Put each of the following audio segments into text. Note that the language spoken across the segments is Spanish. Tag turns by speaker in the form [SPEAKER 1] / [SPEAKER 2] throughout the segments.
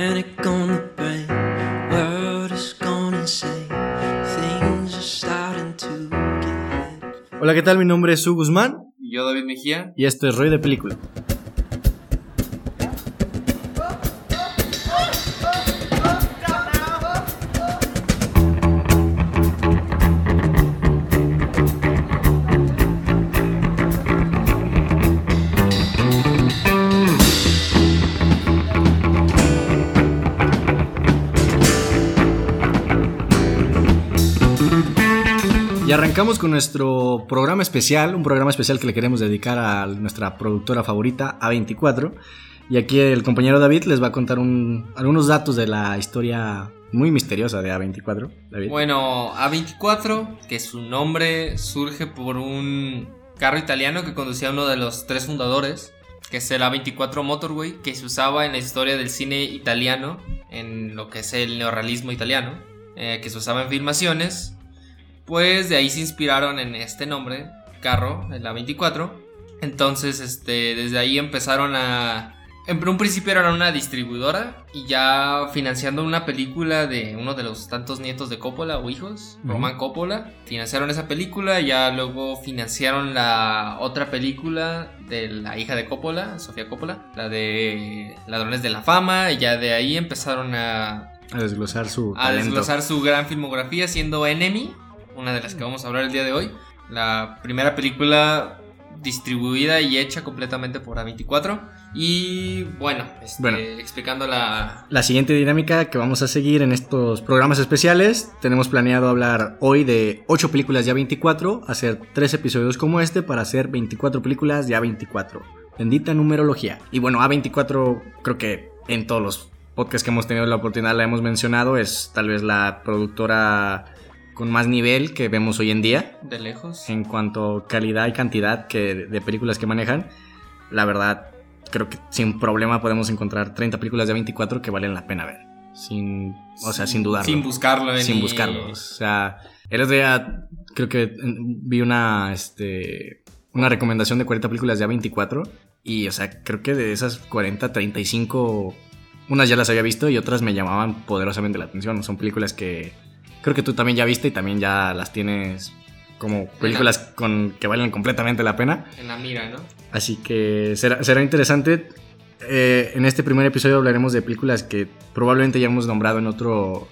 [SPEAKER 1] panic on the brain. World is gone insane. Things are starting to get.
[SPEAKER 2] Hola, ¿qué tal? Mi nombre es Su Guzmán
[SPEAKER 3] Y yo, David Mejía.
[SPEAKER 2] y esto es Roy de Película. Y arrancamos con nuestro programa especial, un programa especial que le queremos dedicar a nuestra productora favorita, A24. Y aquí el compañero David les va a contar un- algunos datos de la historia muy misteriosa de A24. David.
[SPEAKER 3] Bueno, A24, que su nombre surge por un carro italiano que conducía uno de los tres fundadores, que es el A24 Motorway, que se usaba en la historia del cine italiano, en lo que es el neorrealismo italiano, eh, que se usaba en filmaciones. Pues de ahí se inspiraron en este nombre, carro, el A24. Entonces, este, desde ahí empezaron a... En un principio era una distribuidora y ya financiando una película de uno de los tantos nietos de Coppola o hijos,
[SPEAKER 2] Ujú.
[SPEAKER 3] Roman Coppola. Financiaron esa película, ya luego financiaron la otra película de la hija de Coppola, Sofía Coppola, la de Ladrones de la Fama, y ya de ahí empezaron a,
[SPEAKER 2] A desglosar su
[SPEAKER 3] a
[SPEAKER 2] talento.
[SPEAKER 3] desglosar su gran filmografía siendo Enemy, una de las que vamos a hablar el día de hoy. La primera película distribuida y hecha completamente por A24. Y bueno, este,
[SPEAKER 2] Bueno.
[SPEAKER 3] explicando la...
[SPEAKER 2] La siguiente dinámica que vamos a seguir en estos programas especiales, tenemos planeado hablar hoy de 8 películas ya 24, hacer 3 episodios como este para hacer 24 películas ya 24. Bendita numerología. Y bueno, A24 creo que en todos los podcasts que hemos tenido la oportunidad la hemos mencionado, es tal vez la productora con más nivel que vemos hoy en día
[SPEAKER 3] De lejos.
[SPEAKER 2] en cuanto a calidad y cantidad que, de películas que manejan. La verdad, creo que sin problema podemos encontrar 30 películas de 24 que valen la pena ver. Sin, o sea, sin dudarlo.
[SPEAKER 3] Sin buscarlo.
[SPEAKER 2] Sin
[SPEAKER 3] ni-
[SPEAKER 2] buscarlo. O sea, el otro día creo que vi una, este, una recomendación de 40 películas de 24 y, o sea, creo que de esas 40, 35, unas ya las había visto y otras me llamaban poderosamente la atención. Son películas que creo que tú también ya viste y también ya las tienes como películas con, que valen completamente la pena.
[SPEAKER 3] En la mira, ¿no?
[SPEAKER 2] Así que será, será interesante. Eh, en este primer episodio hablaremos de películas que probablemente ya hemos nombrado en, otro,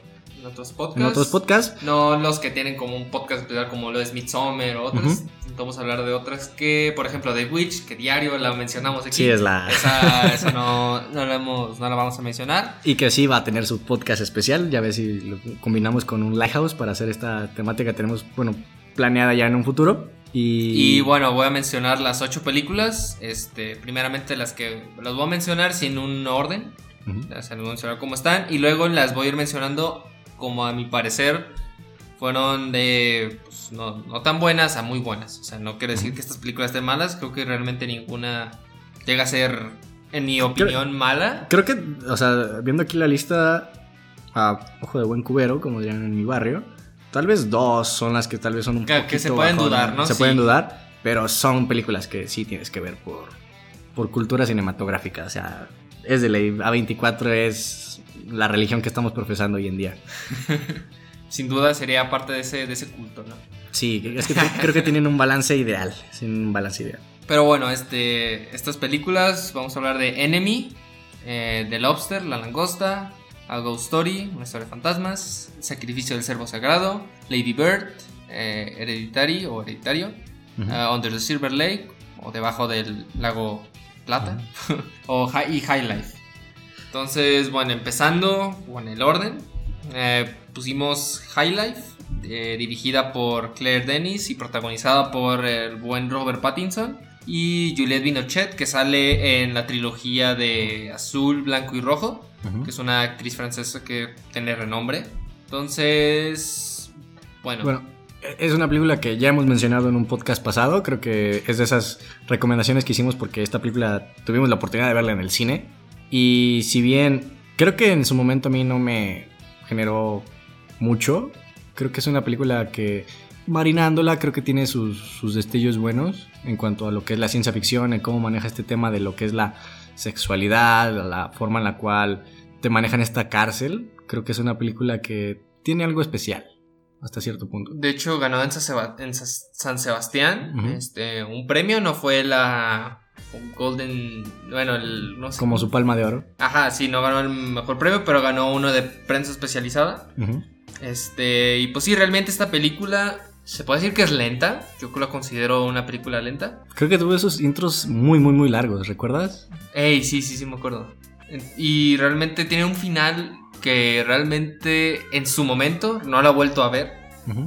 [SPEAKER 3] otros podcasts.
[SPEAKER 2] en otros podcasts.
[SPEAKER 3] No los que tienen como un podcast especial como lo es Midsommar o otras.
[SPEAKER 2] Ujú.
[SPEAKER 3] Vamos a hablar de otras que, por ejemplo, The Witch, que diario la mencionamos aquí.
[SPEAKER 2] Sí, es la...
[SPEAKER 3] Esa, esa no, no, la hemos, no la vamos a mencionar.
[SPEAKER 2] Y que sí va a tener su podcast especial. Ya ves si lo combinamos con un Lighthouse para hacer esta temática que tenemos, bueno, planeada ya en un futuro. Y,
[SPEAKER 3] Y bueno, voy a mencionar las ocho películas. Este, primeramente las que las voy a mencionar sin un orden.
[SPEAKER 2] Ujú.
[SPEAKER 3] Las voy a mencionar como están. Y luego las voy a ir mencionando como a mi parecer fueron de pues, no, no tan buenas a muy buenas. O sea, no quiere decir que estas películas estén malas. Creo que realmente ninguna llega a ser, en mi opinión, mala.
[SPEAKER 2] Creo que, o sea, viendo aquí la lista a ojo de buen cubero, como dirían en mi barrio, tal vez dos son las que tal vez son un
[SPEAKER 3] Que-
[SPEAKER 2] poquito
[SPEAKER 3] que se pueden dudar, ¿no?
[SPEAKER 2] Se
[SPEAKER 3] Sí.
[SPEAKER 2] pueden dudar, pero son películas que sí tienes que ver por, por cultura cinematográfica. O sea, es de ley. A24 es la religión que estamos profesando hoy en día.
[SPEAKER 3] Sin duda sería parte de ese, de ese culto, ¿no?
[SPEAKER 2] Sí, es que creo que tienen un balance ideal. Un balance ideal.
[SPEAKER 3] Pero bueno, este, estas películas, vamos a hablar de Enemy, eh, The Lobster, La Langosta, A Ghost Story, Una historia de fantasmas, Sacrificio del Cervo Sagrado, Lady Bird, eh, Hereditary o Hereditario, uh, Under the Silver Lake o Debajo del Lago Plata, o Hi- y High Life. Entonces, bueno, empezando con el orden, eh, pusimos High Life, eh, dirigida por Claire Denis y protagonizada por el buen Robert Pattinson y Juliette Binochet, que sale en la trilogía de Azul, Blanco y Rojo, que es una actriz francesa que tiene renombre. Entonces, bueno,
[SPEAKER 2] Bueno, es una película que ya hemos mencionado en un podcast pasado. Creo que es de esas recomendaciones que hicimos porque esta película tuvimos la oportunidad de verla en el cine. Y si bien creo que en su momento a mí no me generó mucho, creo que es una película que marinándola creo que tiene sus, sus destellos buenos en cuanto a lo que es la ciencia ficción, en cómo maneja este tema de lo que es la sexualidad, la forma en la cual te manejan esta cárcel. Creo que es una película que tiene algo especial hasta cierto punto.
[SPEAKER 3] De hecho, ganó en, San Sebastián este, un premio, no fue la Golden, bueno, el, no sé.
[SPEAKER 2] Como su palma de oro.
[SPEAKER 3] Ajá, sí, no ganó el mejor premio, pero ganó uno de prensa especializada.
[SPEAKER 2] Ujú.
[SPEAKER 3] Este, y pues sí, realmente esta película se puede decir que es lenta. Yo la considero una película lenta.
[SPEAKER 2] Creo que tuvo esos intros muy, muy, muy largos, ¿recuerdas?
[SPEAKER 3] Ey, sí, sí, sí, me acuerdo. Y realmente tiene un final que realmente en su momento no lo he vuelto a ver.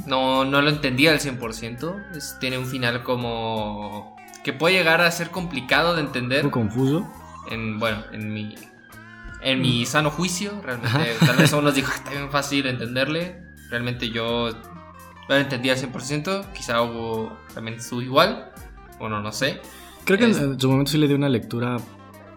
[SPEAKER 3] No, no lo entendía al 100%. Es- tiene un final como... que puede llegar a ser complicado de entender.
[SPEAKER 2] poco confuso.
[SPEAKER 3] En, bueno, en mi... En mi sano juicio, realmente, tal vez a unos dijo, "Ah, está bien fácil entenderle. Realmente yo no lo entendía al 100%. Quizá hubo también su igual. Bueno, no sé.
[SPEAKER 2] Creo que
[SPEAKER 3] Es-
[SPEAKER 2] en, su momento sí le dio una lectura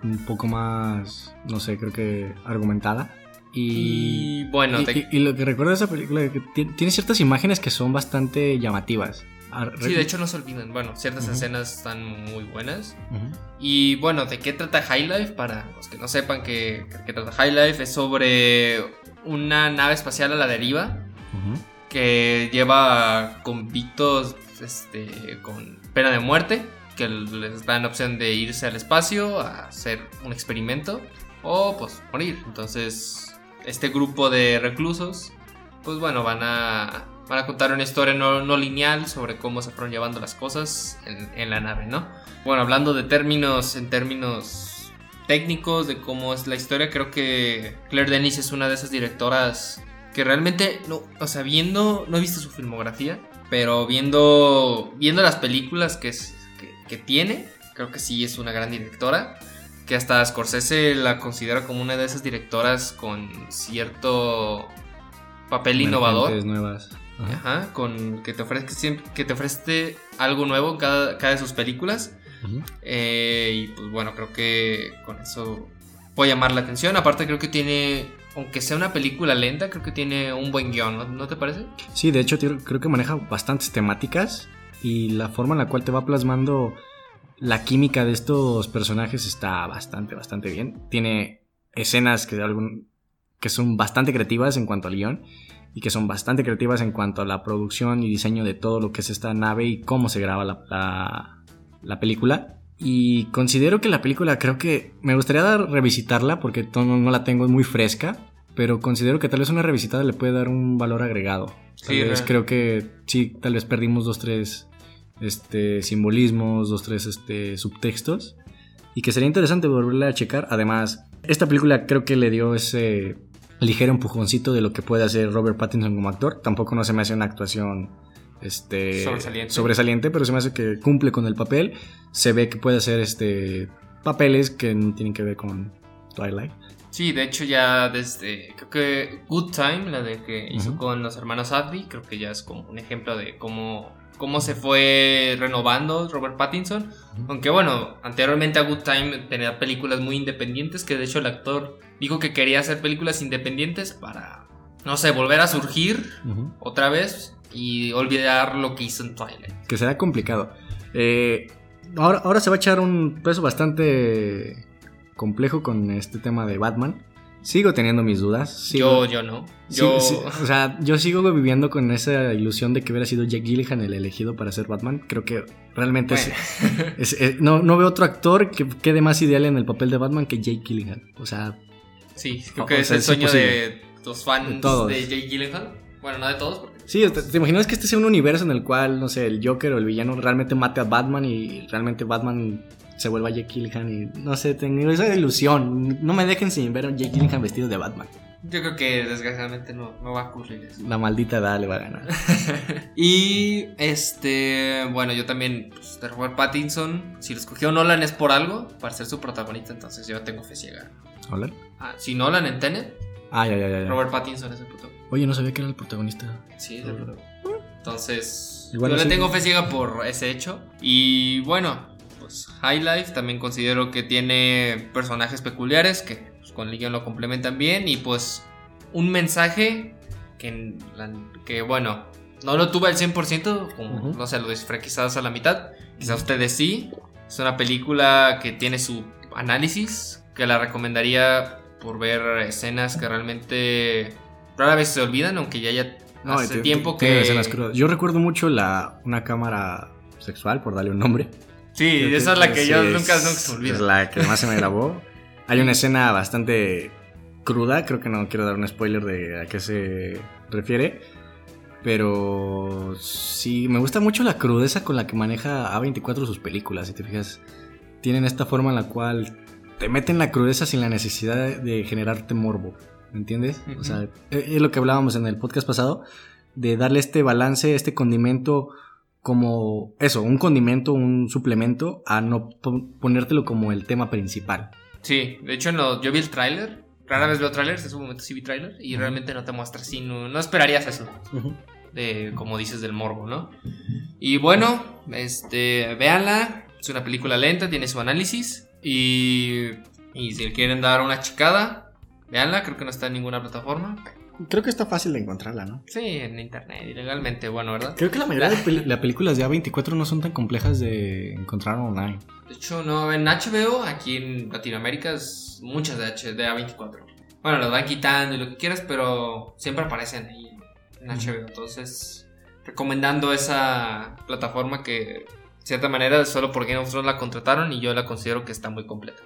[SPEAKER 2] un poco más, no sé, creo que argumentada. Y,
[SPEAKER 3] Y bueno,
[SPEAKER 2] y,
[SPEAKER 3] te-
[SPEAKER 2] y- y lo que recuerdo de esa película es que ti- tiene ciertas imágenes que son bastante llamativas. Ah,
[SPEAKER 3] Sí, de hecho no se olviden. Bueno, ciertas
[SPEAKER 2] Ujú.
[SPEAKER 3] escenas están muy buenas.
[SPEAKER 2] Ujú.
[SPEAKER 3] Y bueno, ¿de qué trata High Life? Para los que no sepan qué, qué trata High Life, es sobre una nave espacial a la deriva
[SPEAKER 2] Ujú.
[SPEAKER 3] que lleva convictos este, con pena de muerte, que les dan opción de irse al espacio a hacer un experimento o pues morir. Entonces, este grupo de reclusos, pues bueno, van a, van a contar una historia no, no lineal sobre cómo se fueron llevando las cosas en, en la nave, ¿no? Bueno, hablando de términos, en términos técnicos, de cómo es la historia, creo que Claire Denis es una de esas directoras que realmente, no, o sea, viendo, no he visto su filmografía, pero viendo, viendo las películas que, es, que, que tiene, creo que sí es una gran directora. Que hasta Scorsese la considera como una de esas directoras con cierto papel innovador.
[SPEAKER 2] Nuevas. Ajá.
[SPEAKER 3] Ajá, con que te ofrezca siempre, que te ofrece algo nuevo en cada, cada de sus películas. Eh, y pues bueno, creo que con eso puede llamar la atención. Aparte creo que tiene, aunque sea una película lenta, creo que tiene un buen guion, ¿no, ¿No te parece?
[SPEAKER 2] Sí, de hecho tío, creo que maneja bastantes temáticas y la forma en la cual te va plasmando la química de estos personajes está bastante, bastante bien. Tiene escenas que, algún, que son bastante creativas en cuanto al guion y que son bastante creativas en cuanto a la producción y diseño de todo lo que es esta nave y cómo se graba la, la- la película. Y considero que la película creo que me gustaría dar, revisitarla porque no, no la tengo muy fresca, pero considero que tal vez una revisitada le puede dar un valor agregado. Tal
[SPEAKER 3] Sí,
[SPEAKER 2] vez creo que sí, tal vez perdimos dos, tres este, simbolismos, dos, tres este, subtextos. Y que sería interesante volverla a checar. Además, esta película creo que le dio ese ligero empujoncito de lo que puede hacer Robert Pattinson como actor. Tampoco no se me hace una actuación este,
[SPEAKER 3] Sobresaliente.
[SPEAKER 2] sobresaliente, pero se me hace que cumple con el papel. Se ve que puede hacer este, papeles que no tienen que ver con Twilight.
[SPEAKER 3] Sí, de hecho ya desde, creo que Good Time, la de que hizo con los hermanos Adby, creo que ya es como un ejemplo de cómo, cómo se fue renovando Robert Pattinson. Aunque bueno, anteriormente a Good Time tenía películas muy independientes, que de hecho el actor dijo que quería hacer películas independientes para, no sé, volver a surgir otra vez y olvidar lo que hizo en Twilight.
[SPEAKER 2] que será complicado. Eh, ahora, ahora se va a echar un peso bastante complejo con este tema de Batman. Sigo teniendo mis dudas. Sigo,
[SPEAKER 3] Yo, yo no. Yo,
[SPEAKER 2] sí, o sea, yo sigo viviendo con esa ilusión de que hubiera sido Jack Gilligan el elegido para ser Batman. Creo que realmente es-
[SPEAKER 3] Bueno.
[SPEAKER 2] es- es- no, no veo otro actor que quede más ideal en el papel de Batman que Jake Gilligan. O sea,
[SPEAKER 3] sí, creo
[SPEAKER 2] o
[SPEAKER 3] que es
[SPEAKER 2] sea,
[SPEAKER 3] el sueño de los fans
[SPEAKER 2] De
[SPEAKER 3] de,
[SPEAKER 2] todos.
[SPEAKER 3] Jake Gyllenhaal. Bueno, no de todos, porque
[SPEAKER 2] sí, ¿te, te imaginas que este sea un universo en el cual, no sé, el Joker o el villano realmente mate a Batman y realmente Batman se vuelva Jake Gyllenhaal y no sé, tengo esa ilusión. No me dejen sin ver a Jake Gyllenhaal vestido de Batman.
[SPEAKER 3] yo creo que desgraciadamente no, no va a ocurrir eso.
[SPEAKER 2] La maldita edad le va a ganar.
[SPEAKER 3] Y este, bueno, yo también, pues, de Robert Pattinson, si lo escogió Nolan es por algo, para ser su protagonista, entonces yo tengo fe ciega.
[SPEAKER 2] ¿Hola?
[SPEAKER 3] Ah, si Nolan en Tenet,
[SPEAKER 2] Ah, ya, ya, ya. ya.
[SPEAKER 3] Robert Pattinson es el protagonista.
[SPEAKER 2] Oye, no sabía que era el protagonista.
[SPEAKER 3] Sí, es el protagonista. Entonces,
[SPEAKER 2] Igual
[SPEAKER 3] yo le tengo fe ciega por ese hecho. Y bueno, pues High Life también considero que tiene personajes peculiares que pues, con el guion lo complementan bien. Y pues un mensaje que, bueno, no lo tuve al 100%, como no sé, lo disfruté quizás a la mitad. Quizás ustedes sí. Es una película que tiene su análisis, que la recomendaría por ver escenas que realmente rara vez se olvidan, aunque ya ya
[SPEAKER 2] No, y
[SPEAKER 3] hace tiempo que...
[SPEAKER 2] escenas crudas. Yo recuerdo mucho la, una cámara sexual, por darle un nombre.
[SPEAKER 3] Sí,
[SPEAKER 2] Creo
[SPEAKER 3] esa es la que yo nunca, nunca se me olvida.
[SPEAKER 2] Es la que más se me grabó. Hay una escena bastante cruda, creo que no quiero dar un spoiler de a qué se refiere. Pero sí, me gusta mucho la crudeza con la que maneja A24 sus películas, si te fijas. Tienen esta forma en la cual te meten la crudeza sin la necesidad de, generarte morbo, ¿me entiendes? O sea, es es lo que hablábamos en el podcast pasado, de darle este balance, este condimento como eso, un condimento, un suplemento, a no po- ponértelo como el tema principal.
[SPEAKER 3] Sí, de hecho en lo- yo vi el tráiler. Rara vez veo trailers, en su momento sí vi tráiler y realmente no te muestra así, no, no esperarías eso. de como dices del morbo, ¿no? Y bueno, este, véanla, es una película lenta, tiene su análisis y y si le quieren dar una checada, véanla, creo que no está en ninguna plataforma.
[SPEAKER 2] Creo que está fácil de encontrarla, ¿no?
[SPEAKER 3] Sí, en internet, ilegalmente, bueno, ¿verdad?
[SPEAKER 2] Creo que la mayoría de pel- las películas de A24 no son tan complejas de encontrar online.
[SPEAKER 3] De hecho, no, en HBO, aquí en Latinoamérica, es muchas de, H, de A24. Bueno, las van quitando y lo que quieras, pero siempre aparecen ahí en. HBO. Entonces, recomendando esa plataforma que, de cierta manera, solo porque Game of Thrones la contrataron y yo la considero que está muy completa.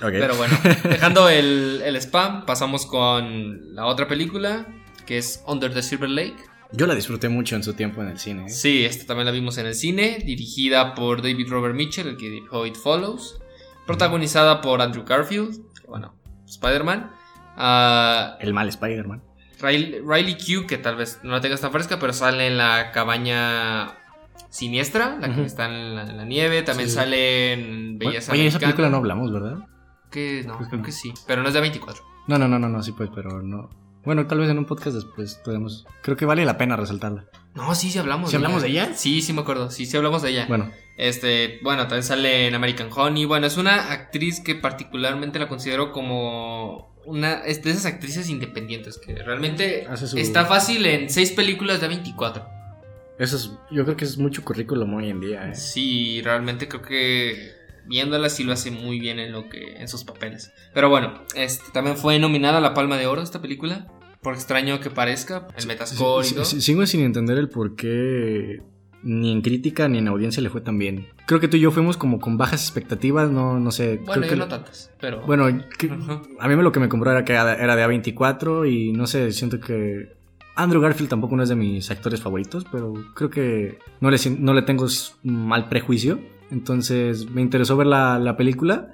[SPEAKER 3] Pero bueno, dejando el, el spam, pasamos con la otra película, que es Under the Silver Lake.
[SPEAKER 2] Yo la disfruté mucho en su tiempo en el cine. ¿eh?
[SPEAKER 3] Sí, esta también la vimos en el cine, dirigida por David Robert Mitchell, el que dirigió It Follows, protagonizada por Andrew Garfield, bueno, Spider-Man, ah,
[SPEAKER 2] El mal Spider-Man.
[SPEAKER 3] Riley, Riley Q, que tal vez no la tengas tan fresca, pero sale en la cabaña siniestra, la que está en la, en la nieve, también
[SPEAKER 2] Sí.
[SPEAKER 3] sale en Belleza
[SPEAKER 2] Oye, esa película no hablamos, ¿verdad?
[SPEAKER 3] Que, no,
[SPEAKER 2] Creo que
[SPEAKER 3] creo que sí, pero no es de 24.
[SPEAKER 2] No, no, no, no, no, sí, pues, pero no. Bueno, tal vez en un podcast después podemos. Creo que vale la pena resaltarla.
[SPEAKER 3] No, sí, sí hablamos.
[SPEAKER 2] ¿Sí hablamos de ella?
[SPEAKER 3] Sí, sí me acuerdo, sí, sí hablamos de ella.
[SPEAKER 2] Bueno,
[SPEAKER 3] Este, bueno, también sale en American Honey. Bueno, es una actriz que particularmente la considero como una es de esas actrices independientes que realmente
[SPEAKER 2] su-
[SPEAKER 3] está fácil en seis películas de 24.
[SPEAKER 2] eso es. Yo creo que es mucho currículum hoy en día, ¿eh?
[SPEAKER 3] Sí, realmente creo que viéndola sí lo hace muy bien en lo que en sus papeles. Pero bueno, este también fue nominada a la Palma de Oro esta película. Por extraño que parezca, el Metascore y todo.
[SPEAKER 2] sigo sin entender el por qué ni en crítica ni en audiencia le fue tan bien. Creo que tú y yo fuimos como con bajas expectativas, no, no sé.
[SPEAKER 3] Bueno,
[SPEAKER 2] creo
[SPEAKER 3] yo
[SPEAKER 2] que-
[SPEAKER 3] no tantas, pero
[SPEAKER 2] Bueno, que- a mí lo que me compró era que era de A24 y no sé, siento que Andrew Garfield tampoco no es de mis actores favoritos, pero creo que no le, no le tengo mal prejuicio. Entonces me interesó ver la, la película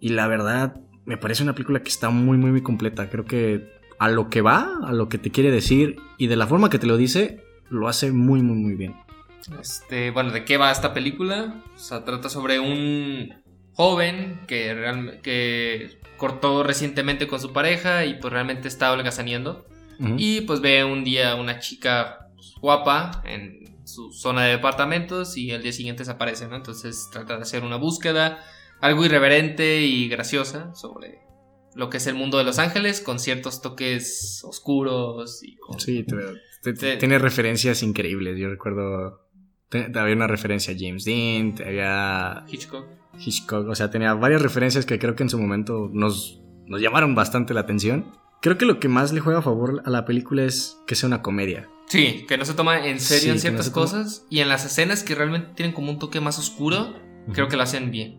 [SPEAKER 2] y la verdad me parece una película que está muy, muy, muy completa. Creo que a lo que va, a lo que te quiere decir y de la forma que te lo dice, lo hace muy, muy, muy bien.
[SPEAKER 3] Este, bueno, ¿de qué va esta película? O sea, trata sobre un joven que, real- que cortó recientemente con su pareja y pues realmente está holgazaneando.
[SPEAKER 2] Ujú.
[SPEAKER 3] Y pues ve un día una chica pues, guapa en su zona de departamentos y al día siguiente desaparece, ¿no? Entonces trata de hacer una búsqueda algo irreverente y graciosa sobre lo que es el mundo de Los Ángeles con ciertos toques oscuros y con...
[SPEAKER 2] Sí, te- te-
[SPEAKER 3] Sí.
[SPEAKER 2] tiene referencias increíbles. Yo recuerdo. había una referencia a James Dean, había
[SPEAKER 3] Hitchcock.
[SPEAKER 2] Hitchcock, o sea, tenía varias referencias que creo que en su momento nos, nos llamaron bastante la atención. Creo que lo que más le juega a favor a la película es que sea una comedia.
[SPEAKER 3] Sí, que no se toma en serio
[SPEAKER 2] Sí,
[SPEAKER 3] en ciertas
[SPEAKER 2] no se toma-
[SPEAKER 3] cosas y en las escenas que realmente tienen como un toque más oscuro, creo que lo hacen bien.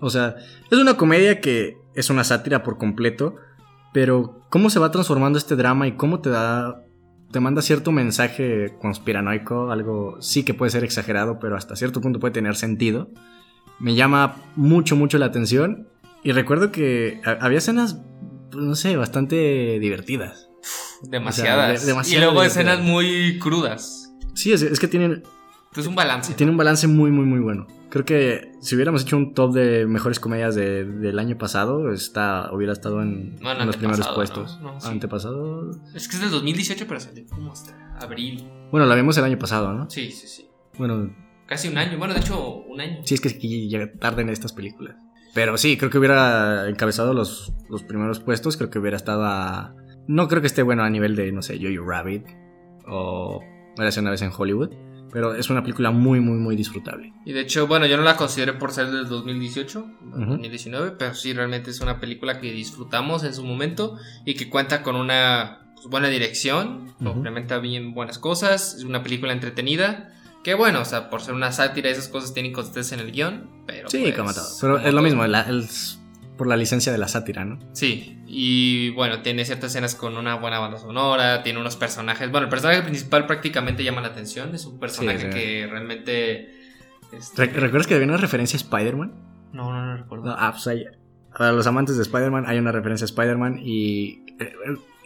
[SPEAKER 2] O sea, es una comedia que es una sátira por completo, pero cómo se va transformando este drama y cómo te da te manda cierto mensaje conspiranoico, algo sí que puede ser exagerado, pero hasta cierto punto puede tener sentido. Me llama mucho mucho la atención y recuerdo que ha- había escenas pues, no sé, bastante divertidas.
[SPEAKER 3] Demasiadas.
[SPEAKER 2] de-
[SPEAKER 3] y luego escenas muy crudas.
[SPEAKER 2] Sí, es, es que tienen
[SPEAKER 3] Es un balance.
[SPEAKER 2] tiene un balance muy muy muy bueno. Creo que si hubiéramos hecho un top de mejores comedias de- del año pasado, está, hubiera estado en,
[SPEAKER 3] Bueno,
[SPEAKER 2] en los primeros puestos.
[SPEAKER 3] ¿no? No, sí.
[SPEAKER 2] Antepasado.
[SPEAKER 3] Es que es del 2018, pero salió como hasta abril.
[SPEAKER 2] Bueno, la vimos el año pasado, ¿no?
[SPEAKER 3] Sí, sí, sí.
[SPEAKER 2] Bueno,
[SPEAKER 3] Casi un año. Bueno, de hecho, un año.
[SPEAKER 2] sí es que aquí ya tarden estas películas. Pero sí, creo que hubiera encabezado los, los primeros puestos. Creo que hubiera estado a. No creo que esté bueno a nivel de, no sé, Jojo Rabbit o Érase una vez en Hollywood. pero es una película muy, muy, muy disfrutable.
[SPEAKER 3] Y de hecho, bueno, yo no la consideré por ser del 2018,
[SPEAKER 2] Ujú.
[SPEAKER 3] 2019, pero sí realmente es una película que disfrutamos en su momento y que cuenta con una pues, buena dirección,
[SPEAKER 2] Ujú.
[SPEAKER 3] complementa bien buenas cosas, es una película entretenida. Que bueno, o sea, por ser una sátira, esas cosas tienen consistencia en el guion, pero.
[SPEAKER 2] Sí,
[SPEAKER 3] pues,
[SPEAKER 2] como todo. Pero
[SPEAKER 3] como
[SPEAKER 2] es lo mismo, la- el- por la licencia de la sátira, ¿no?
[SPEAKER 3] Sí, y bueno, tiene ciertas escenas con una buena banda sonora, tiene unos personajes. Bueno, el personaje principal prácticamente llama la atención, es un personaje
[SPEAKER 2] Sí,
[SPEAKER 3] que realmente. este,
[SPEAKER 2] Re- ¿Recuerdas que había una referencia a Spider-Man?
[SPEAKER 3] No, no, no recuerdo.
[SPEAKER 2] No, ah, pues hay- para los amantes de Spider-Man hay una referencia a Spider-Man y eh,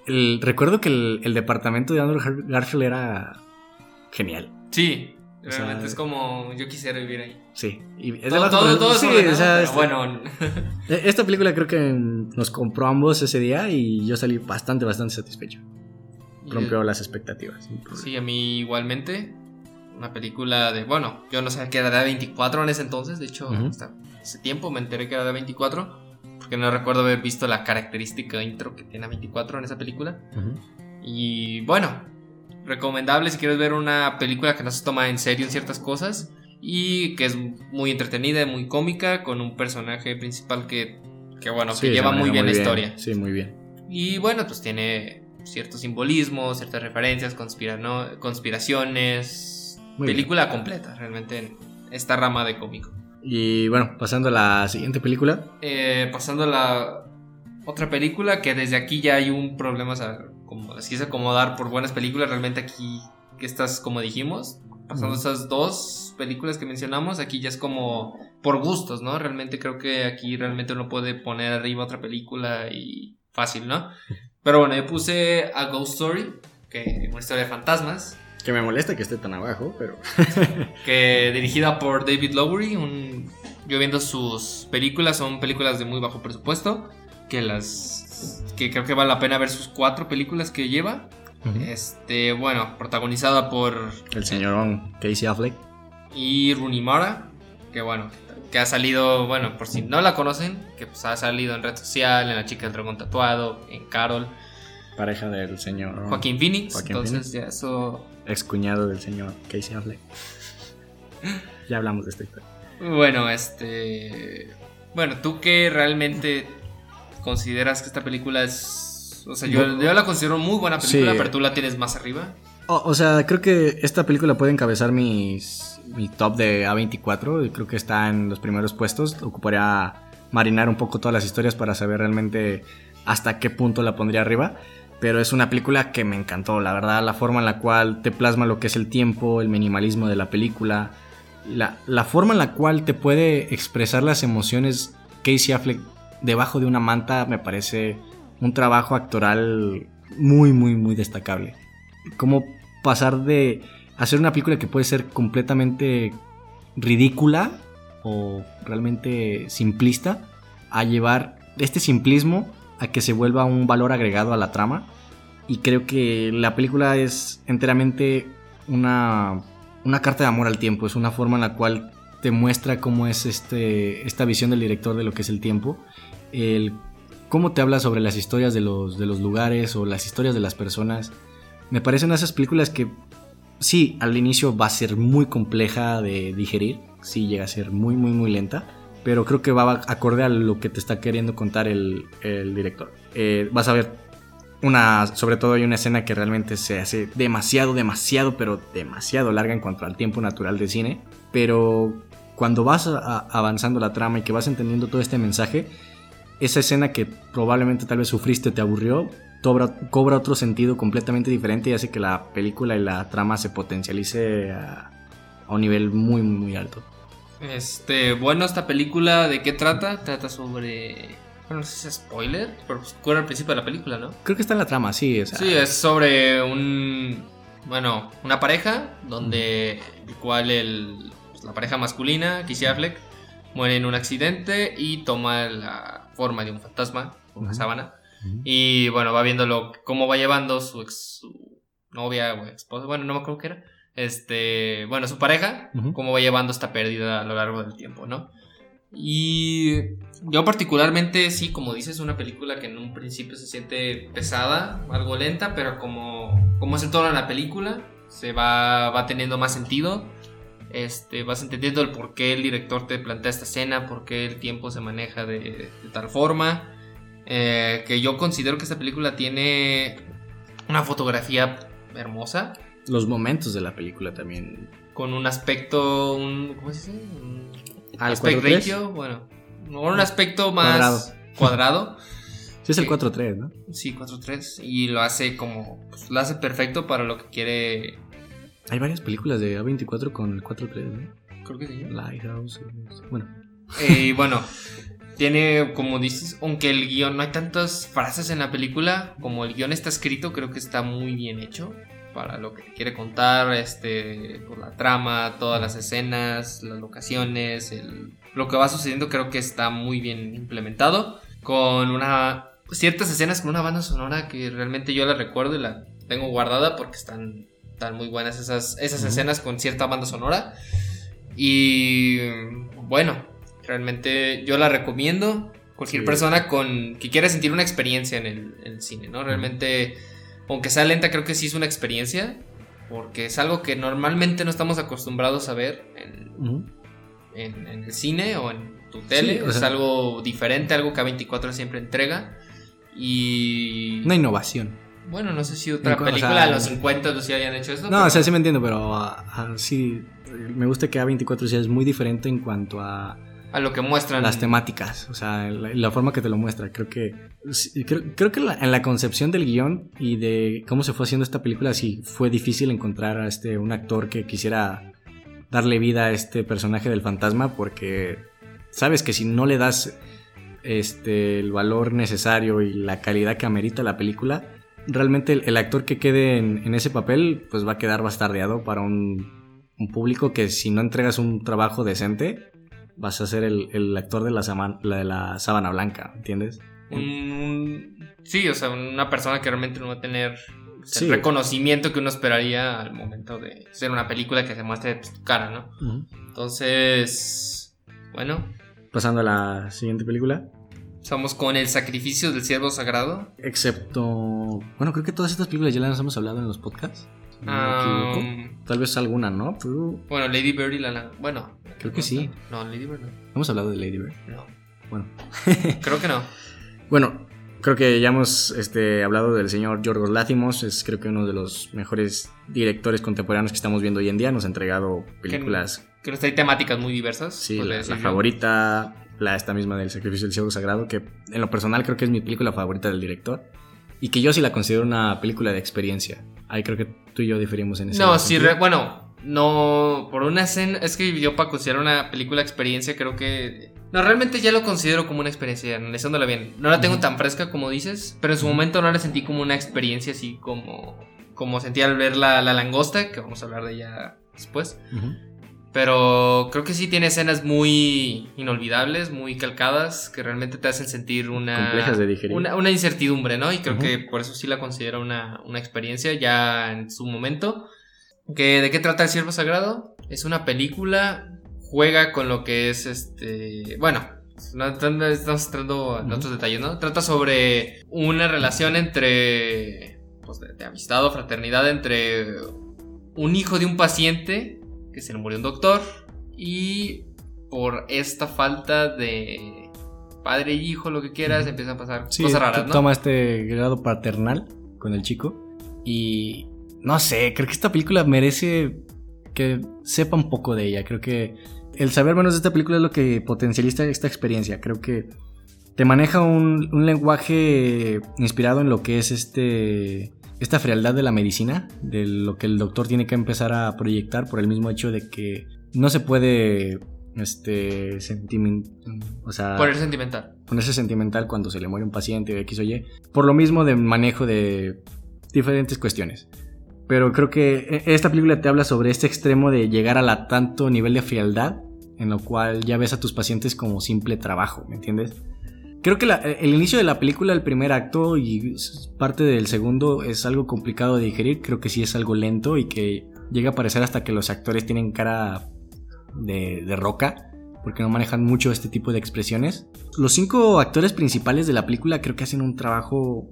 [SPEAKER 2] el- recuerdo que el, el departamento de Andrew Gar- Garfield era genial.
[SPEAKER 3] Sí,
[SPEAKER 2] O sea,
[SPEAKER 3] realmente es como yo quisiera vivir ahí.
[SPEAKER 2] Sí. Y es
[SPEAKER 3] Todo, todo, todo es
[SPEAKER 2] sí,
[SPEAKER 3] ordenado,
[SPEAKER 2] o sea, este-
[SPEAKER 3] bueno,
[SPEAKER 2] eh, Esta película creo que nos compró ambos ese día y yo salí bastante, bastante satisfecho. Rompió las expectativas.
[SPEAKER 3] Sí, a mí igualmente. Una película de, bueno, yo no sabía que era de 24 en ese entonces, de hecho,
[SPEAKER 2] Ujú.
[SPEAKER 3] hasta hace tiempo me enteré que era de 24, porque no recuerdo haber visto la característica intro que tiene 24 en esa película.
[SPEAKER 2] Ujú.
[SPEAKER 3] Y bueno, recomendable si quieres ver una película que no se toma en serio en ciertas cosas y que es muy entretenida y muy cómica, con un personaje principal que, que bueno,
[SPEAKER 2] Sí,
[SPEAKER 3] que lleva muy bien la historia.
[SPEAKER 2] Sí, muy bien.
[SPEAKER 3] Y bueno, pues tiene ciertos simbolismos, ciertas referencias, conspirano- conspiraciones.
[SPEAKER 2] Muy bien.
[SPEAKER 3] película completa, realmente en esta rama de cómico.
[SPEAKER 2] Y bueno, pasando a la siguiente película.
[SPEAKER 3] Eh, pasando a la otra película, que desde aquí ya hay un problema, o sea, como las quise acomodar por buenas películas, realmente aquí, estas, como dijimos, pasando
[SPEAKER 2] Ujú.
[SPEAKER 3] esas dos películas que mencionamos, aquí ya es como por gustos, ¿no? Realmente creo que aquí realmente uno puede poner arriba otra película y fácil, ¿no? Pero bueno, yo puse A Ghost Story, que es una historia de fantasmas,
[SPEAKER 2] Que me molesta que esté tan abajo, pero.
[SPEAKER 3] que dirigida por David Lowery. Un, yo viendo sus películas, son películas de muy bajo presupuesto, que las que creo que vale la pena ver sus cuatro películas que lleva. Este, bueno, protagonizada por
[SPEAKER 2] El señor Casey Affleck.
[SPEAKER 3] y Rooney Mara, que bueno, que ha salido, bueno, por si no la conocen, que pues ha salido en Red Social, en La Chica del Dragón Tatuado, en Carol,
[SPEAKER 2] Pareja del señor.
[SPEAKER 3] Joaquín Phoenix,
[SPEAKER 2] Joaquín
[SPEAKER 3] entonces ya eso
[SPEAKER 2] Ex cuñado del señor Casey Affleck. ya hablamos de esta historia.
[SPEAKER 3] Bueno, este. Bueno, ¿tú qué realmente consideras que esta película es. O sea, yo, yo la considero muy buena película,
[SPEAKER 2] Sí.
[SPEAKER 3] pero tú la tienes más arriba.
[SPEAKER 2] O, o sea, creo que esta película puede encabezar mis, mi top de A24. y Creo que está en los primeros puestos. Ocuparía marinar un poco todas las historias para saber realmente hasta qué punto la pondría arriba. Pero es una película que me encantó, la verdad, la forma en la cual te plasma lo que es el tiempo, el minimalismo de la película, la, la forma en la cual te puede expresar las emociones Casey Affleck debajo de una manta me parece un trabajo actoral muy, muy, muy destacable. Cómo pasar de hacer una película que puede ser completamente ridícula o realmente simplista a llevar este simplismo a que se vuelva un valor agregado a la trama. Y creo que la película es enteramente una, una carta de amor al tiempo. Es una forma en la cual te muestra cómo es este, esta visión del director de lo que es el tiempo. El, cómo te habla sobre las historias de los, de los lugares o las historias de las personas. Me parecen esas películas que sí, al inicio va a ser muy compleja de digerir. Sí, llega a ser muy, muy, muy lenta pero creo que va acorde a lo que te está queriendo contar el, director. Eh, vas a ver una, sobre todo hay una escena que realmente se hace demasiado, demasiado, pero demasiado larga en cuanto al tiempo natural de cine, pero cuando vas avanzando la trama y que vas entendiendo todo este mensaje, esa escena que probablemente tal vez sufriste, te aburrió, cobra, cobra otro sentido completamente diferente y hace que la película y la trama se potencialice a, a un nivel muy, muy, muy alto.
[SPEAKER 3] Este, bueno, esta película, ¿de qué trata? Trata sobre. Bueno, no sé si es spoiler, pero pues ocurre al principio de la película, ¿no?
[SPEAKER 2] Creo que está en la trama, sí. o sea,
[SPEAKER 3] Sí, es sobre un. Bueno, una pareja donde. El cual el, pues, la pareja masculina, Casey Affleck, muere en un accidente y toma la forma de un fantasma, una
[SPEAKER 2] Ujú.
[SPEAKER 3] sábana.
[SPEAKER 2] Ujú.
[SPEAKER 3] Y bueno, va viendo lo, cómo va llevando su, ex, su novia o esposa, bueno, no me acuerdo qué era. Este, bueno, su pareja,
[SPEAKER 2] Ujú.
[SPEAKER 3] cómo va llevando esta pérdida a lo largo del tiempo, ¿no? Y yo particularmente, sí, como dices, una película que en un principio se siente pesada, algo lenta, pero como, como es el tono de la película, se va, va teniendo más sentido. Este, vas entendiendo el por qué el director te plantea esta escena, por qué el tiempo se maneja de, de tal forma. Eh, que yo considero que esta película tiene una fotografía hermosa,
[SPEAKER 2] Los momentos de la película también.
[SPEAKER 3] con un aspecto, un, ¿cómo se dice? Un
[SPEAKER 2] el
[SPEAKER 3] aspect
[SPEAKER 2] 4:3.
[SPEAKER 3] ratio, bueno, con un aspecto más
[SPEAKER 2] Cuadrado.
[SPEAKER 3] cuadrado.
[SPEAKER 2] Sí, es el
[SPEAKER 3] Sí.
[SPEAKER 2] 4-3, ¿no?
[SPEAKER 3] Sí, 4-3. Y lo hace como. Pues, lo hace perfecto para lo que quiere.
[SPEAKER 2] Hay varias películas de A24 con el 4-3, ¿no?
[SPEAKER 3] Creo que sí.
[SPEAKER 2] Lighthouse. Bueno,
[SPEAKER 3] Eh, Y bueno, tiene, como dices, aunque el guion no hay tantas frases en la película, como el guion está escrito, creo que está muy bien hecho para lo que quiere contar, este, por la trama, todas las escenas, las locaciones, el- lo que va sucediendo creo que está muy bien implementado, con una ciertas escenas con una banda sonora que realmente yo la recuerdo y la tengo guardada porque están, están muy buenas esas, esas escenas con cierta banda sonora. Y bueno, realmente yo la recomiendo. Cualquier
[SPEAKER 2] Sí.
[SPEAKER 3] persona con que quiera sentir una experiencia en el, en el cine, ¿no? Realmente, aunque sea lenta, creo que sí es una experiencia. Porque es algo que normalmente no estamos acostumbrados a ver en,
[SPEAKER 2] ujú.
[SPEAKER 3] en- en el cine o en tu tele.
[SPEAKER 2] Sí, o
[SPEAKER 3] es algo diferente, algo que A24 siempre entrega. Y.
[SPEAKER 2] una innovación.
[SPEAKER 3] Bueno, no sé si otra
[SPEAKER 2] o
[SPEAKER 3] película
[SPEAKER 2] sea,
[SPEAKER 3] de los 50 los hayan hecho esto.
[SPEAKER 2] No,
[SPEAKER 3] pero-
[SPEAKER 2] o sea, sí me entiendo, pero ah, sí, me gusta que A24 sea es muy diferente en cuanto a
[SPEAKER 3] a lo que muestran.
[SPEAKER 2] las temáticas, o sea, la, la forma que te lo muestra. Creo que sí, creo, creo que la- en la concepción del guion y de cómo se fue haciendo esta película, sí fue difícil encontrar a este un actor que quisiera darle vida a este personaje del fantasma, porque sabes que si no le das este el valor necesario y la calidad que amerita la película, realmente el, el actor que quede en, en ese papel, pues va a quedar bastardeado para un, un público que si no entregas un trabajo decente, vas a ser el, el actor de la, sama- la de la sábana blanca, ¿entiendes?
[SPEAKER 3] un- sí, o sea, una persona que realmente no va a tener
[SPEAKER 2] Sí.
[SPEAKER 3] el reconocimiento que uno esperaría al momento de ser una película que se muestre tu cara, ¿no? Entonces, bueno,
[SPEAKER 2] Pasando a la siguiente película.
[SPEAKER 3] Estamos con el sacrificio del siervo sagrado.
[SPEAKER 2] Excepto. Bueno, creo que todas estas películas ya las hemos hablado en los podcasts. no
[SPEAKER 3] Ah,
[SPEAKER 2] equivoco. Tal vez alguna, ¿no? Pero
[SPEAKER 3] bueno, Lady Bird y la... la- Bueno.
[SPEAKER 2] Creo que sí.
[SPEAKER 3] No, Lady Bird no.
[SPEAKER 2] hemos hablado de Lady Bird.
[SPEAKER 3] No,
[SPEAKER 2] Bueno.
[SPEAKER 3] creo que no.
[SPEAKER 2] Bueno, creo que ya hemos este, hablado del señor Yorgos Látimos. Es creo que uno de los mejores directores contemporáneos que estamos viendo hoy en día. Nos ha entregado películas.
[SPEAKER 3] Que hay temáticas muy diversas.
[SPEAKER 2] Sí, la, favorita, la esta misma del Sacrificio del Ciego Sagrado, que en lo personal creo que es mi película favorita del director. Y que yo sí la considero una película de experiencia. Ahí creo que tú y yo diferimos en ese
[SPEAKER 3] No, sí, re- bueno, no, por una escena, es que yo para considerar una película experiencia creo que... No, realmente ya lo considero como una experiencia, analizándola bien. No la tengo tan fresca como dices, pero en su momento no la sentí como una experiencia así como... Como sentí al ver la, la langosta, que vamos a hablar de ella después.
[SPEAKER 2] Ujú.
[SPEAKER 3] Pero creo que sí tiene escenas muy inolvidables, muy calcadas, que realmente te hacen sentir una...
[SPEAKER 2] De.
[SPEAKER 3] Una, una incertidumbre, ¿no? Y creo que por eso sí la considero una, una experiencia ya en su momento. Que, ¿De qué trata El Siervo Sagrado? Es una película, juega con lo que es este... Bueno, no estamos entrando en otros detalles, ¿no? Trata sobre una relación entre... Pues de, de amistad o fraternidad entre un hijo de un paciente que se le murió un doctor y por esta falta de padre y hijo, lo que quieras,
[SPEAKER 2] Ujú.
[SPEAKER 3] empiezan a pasar
[SPEAKER 2] Sí,
[SPEAKER 3] cosas raras, ¿no?
[SPEAKER 2] toma este grado paternal con el chico. Y no sé, creo que esta película merece que sepa un poco de ella. Creo que el saber menos de esta película es lo que potencializa esta experiencia. Creo que te maneja un, un lenguaje inspirado en lo que es este esta frialdad de la medicina, de lo que el doctor tiene que empezar a proyectar por el mismo hecho de que no se puede este sentiment, o sea,
[SPEAKER 3] el sentimental.
[SPEAKER 2] ponerse sentimental cuando se le muere un paciente o X o Y, por lo mismo de manejo de diferentes cuestiones. Pero creo que e- esta película te habla sobre este extremo de llegar a la tanto nivel de frialdad en lo cual ya ves a tus pacientes como simple trabajo, ¿me entiendes? Creo que la- el inicio de la película, el primer acto y parte del segundo es algo complicado de digerir, creo que sí es algo lento y que llega a parecer hasta que los actores tienen cara de, de roca, porque no manejan mucho este tipo de expresiones. Los cinco actores principales de la película creo que hacen un trabajo